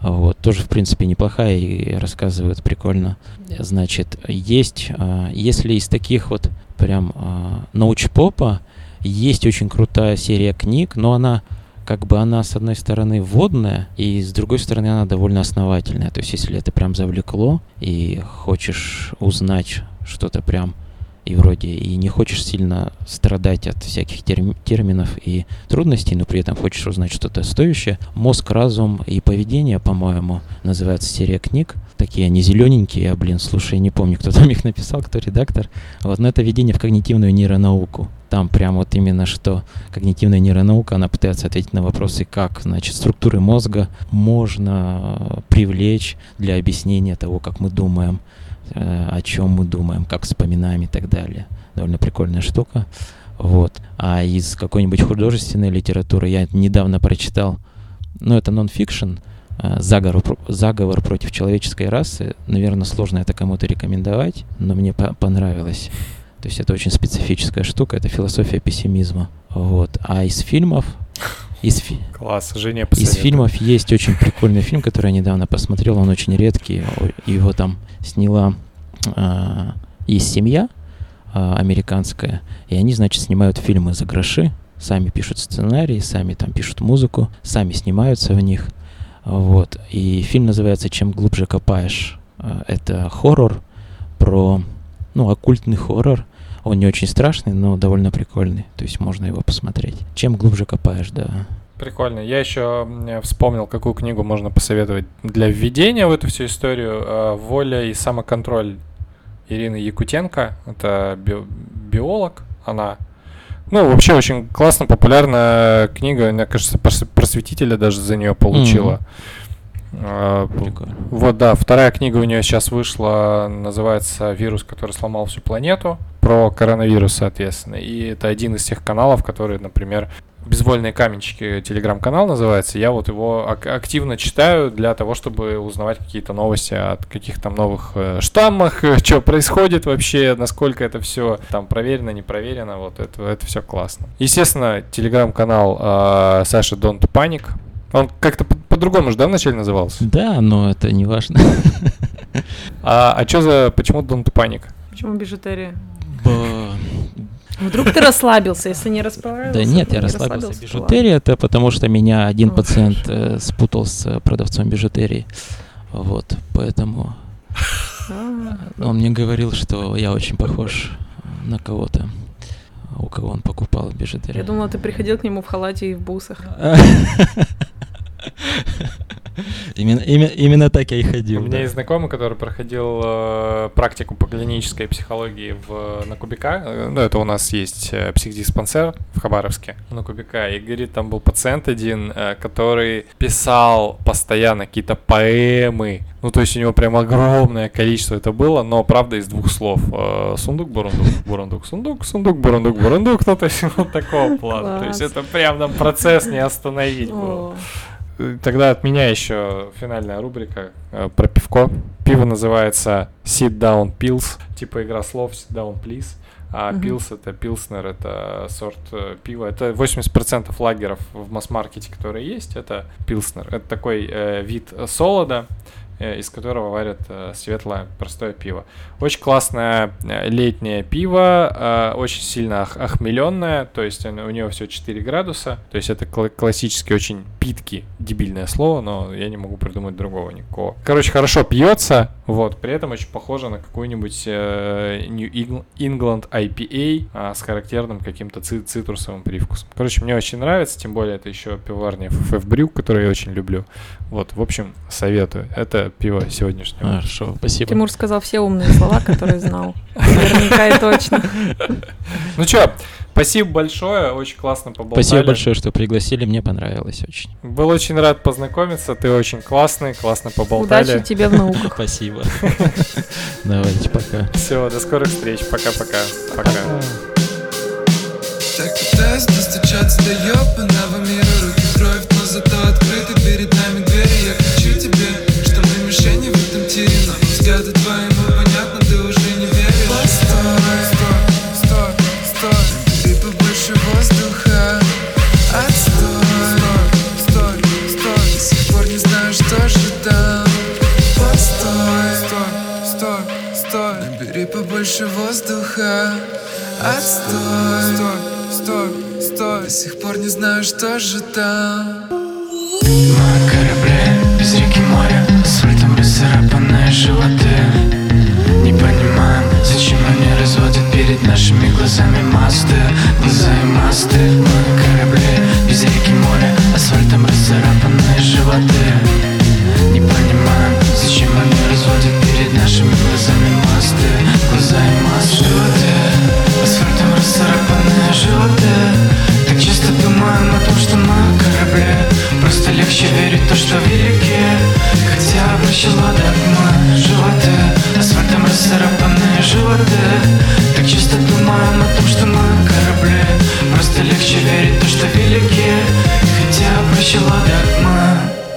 Вот, тоже, в принципе, неплохая и рассказывает прикольно. Значит, есть, а, если из таких вот прям а, научпопа, есть очень крутая серия книг, но она как бы она с одной стороны вводная, и с другой стороны она довольно основательная. То есть если это прям завлекло и хочешь узнать что-то прям и вроде и не хочешь сильно страдать от всяких терм- терминов и трудностей, но при этом хочешь узнать что-то стоящее. Мозг, разум и поведение, по-моему, называется серия книг. Такие они зелененькие, а, блин, слушай, не помню, кто там их написал, кто редактор. Вот, но это введение в когнитивную нейронауку. Там прям вот именно что когнитивная нейронаука, она пытается ответить на вопросы, как, значит, структуры мозга можно привлечь для объяснения того, как мы думаем Э, о чем мы думаем, как вспоминаем и так далее. Довольно прикольная штука. Вот. А из какой-нибудь художественной литературы я недавно прочитал, ну, это нон-фикшн, э, заговор, заговор против человеческой расы. Наверное, сложно это кому-то рекомендовать, но мне по понравилось. То есть это очень специфическая штука, это философия пессимизма. Вот. А из фильмов... Из, фи... Класс, Женя Из фильмов есть очень прикольный фильм, который я недавно посмотрел, он очень редкий. Его там сняла э, есть семья э, американская, и они, значит, снимают фильмы за гроши, сами пишут сценарии, сами там пишут музыку, сами снимаются в них. Вот. И фильм называется «Чем глубже копаешь». Это хоррор про, ну, оккультный хоррор. Он не очень страшный, но довольно прикольный. То есть можно его посмотреть. Чем глубже копаешь, да. Прикольно. Я еще вспомнил, какую книгу можно посоветовать для введения в эту всю историю. А, «Воля и самоконтроль» Ирины Якутенко. Это би- биолог. Она ну, вообще очень классно, популярная книга, мне кажется, просветителя даже за нее получила. Mm-hmm. Прикольно. Вот, да, вторая книга у нее сейчас вышла, называется «Вирус, который сломал всю планету», про коронавирус, соответственно. И это один из тех каналов, которые, например, Безвольные каменчики телеграм-канал называется. Я вот его ак- активно читаю для того, чтобы узнавать какие-то новости от каких-то новых э, штаммах, что происходит вообще, насколько это все там проверено, не проверено. Вот это, это все классно. Естественно, телеграм-канал э, Саша Don't Panic. Он как-то по-другому же, да, вначале назывался? Да, но это не важно. А, а что за... Почему Don't Panic? Почему бижутерия? Вдруг ты расслабился, если не расслабился? Да нет, я расслабился. расслабился. Бижутерия это потому, что меня один пациент э, спутал с э, продавцом бижутерии. Вот, поэтому а. он мне говорил, что я очень похож на кого-то, у кого он покупал бижутерию. Я думала, ты приходил к нему в халате и в бусах. Именно, именно, именно так я и ходил. У меня да. есть знакомый, который проходил э, практику по клинической психологии в, на Кубика. Э, ну, это у нас есть э, психдиспансер в Хабаровске на Кубика. И говорит, там был пациент один, э, который писал постоянно какие-то поэмы. Ну, то есть у него прям огромное количество это было, но правда из двух слов. Э, сундук, бурундук, бурундук, сундук, сундук, бурундук, бурундук. Ну, то есть вот такого плана. То есть это прям нам процесс не остановить был. Тогда от меня еще финальная рубрика э, про пивко. Пиво называется Sit Down Pills, типа игра слов Sit Down Please. А uh-huh. Pils это Пилснер, это сорт э, пива. Это 80% лагеров в масс-маркете, которые есть, это Пилснер. Это такой э, вид солода, из которого варят э, светлое простое пиво. Очень классное э, летнее пиво, очень сильно охмеленное, то есть у него все 4 градуса, то есть это классический очень питкий, дебильное слово, но я не могу придумать другого никакого. Короче, хорошо пьется, вот, при этом очень похоже на какую-нибудь New England IPA с характерным каким-то цитрусовым привкусом. Короче, мне очень нравится, тем более это еще пивоварня FF Brew, которую я очень люблю. Вот, в общем, советую. Это пиво сегодняшнего. Хорошо, спасибо. Тимур сказал все умные слова, которые знал. Наверняка и точно. Ну что, спасибо большое, очень классно поболтали. Спасибо большое, что пригласили, мне понравилось очень. Был очень рад познакомиться, ты очень классный, классно поболтали. Удачи тебе в науках. Спасибо. Давайте, пока. Все, до скорых встреч, пока-пока. Пока. Так пытаюсь достучаться до ёбаного больше воздуха. Отстой. Стой, стой, стой. До сих пор не знаю, что же там. На корабле без реки моря Асфальтом расцарапанные животы. Не понимаем, зачем они разводят перед нашими глазами мосты. Глаза и мосты. На корабле без реки моря Асфальтом расцарапанные животы. Не понимаем, зачем они разводят перед нашими глазами мосты глазами мосты, масло Асфальтом расцарапанные жилоты Так часто думаем о том, что на корабле Просто легче верить в то, что велики. Хотя прощала до дна животы Асфальтом расцарапанные животы Так часто думаем о том, что на корабле Просто легче верить в то, что велики. Хотя прощала до дна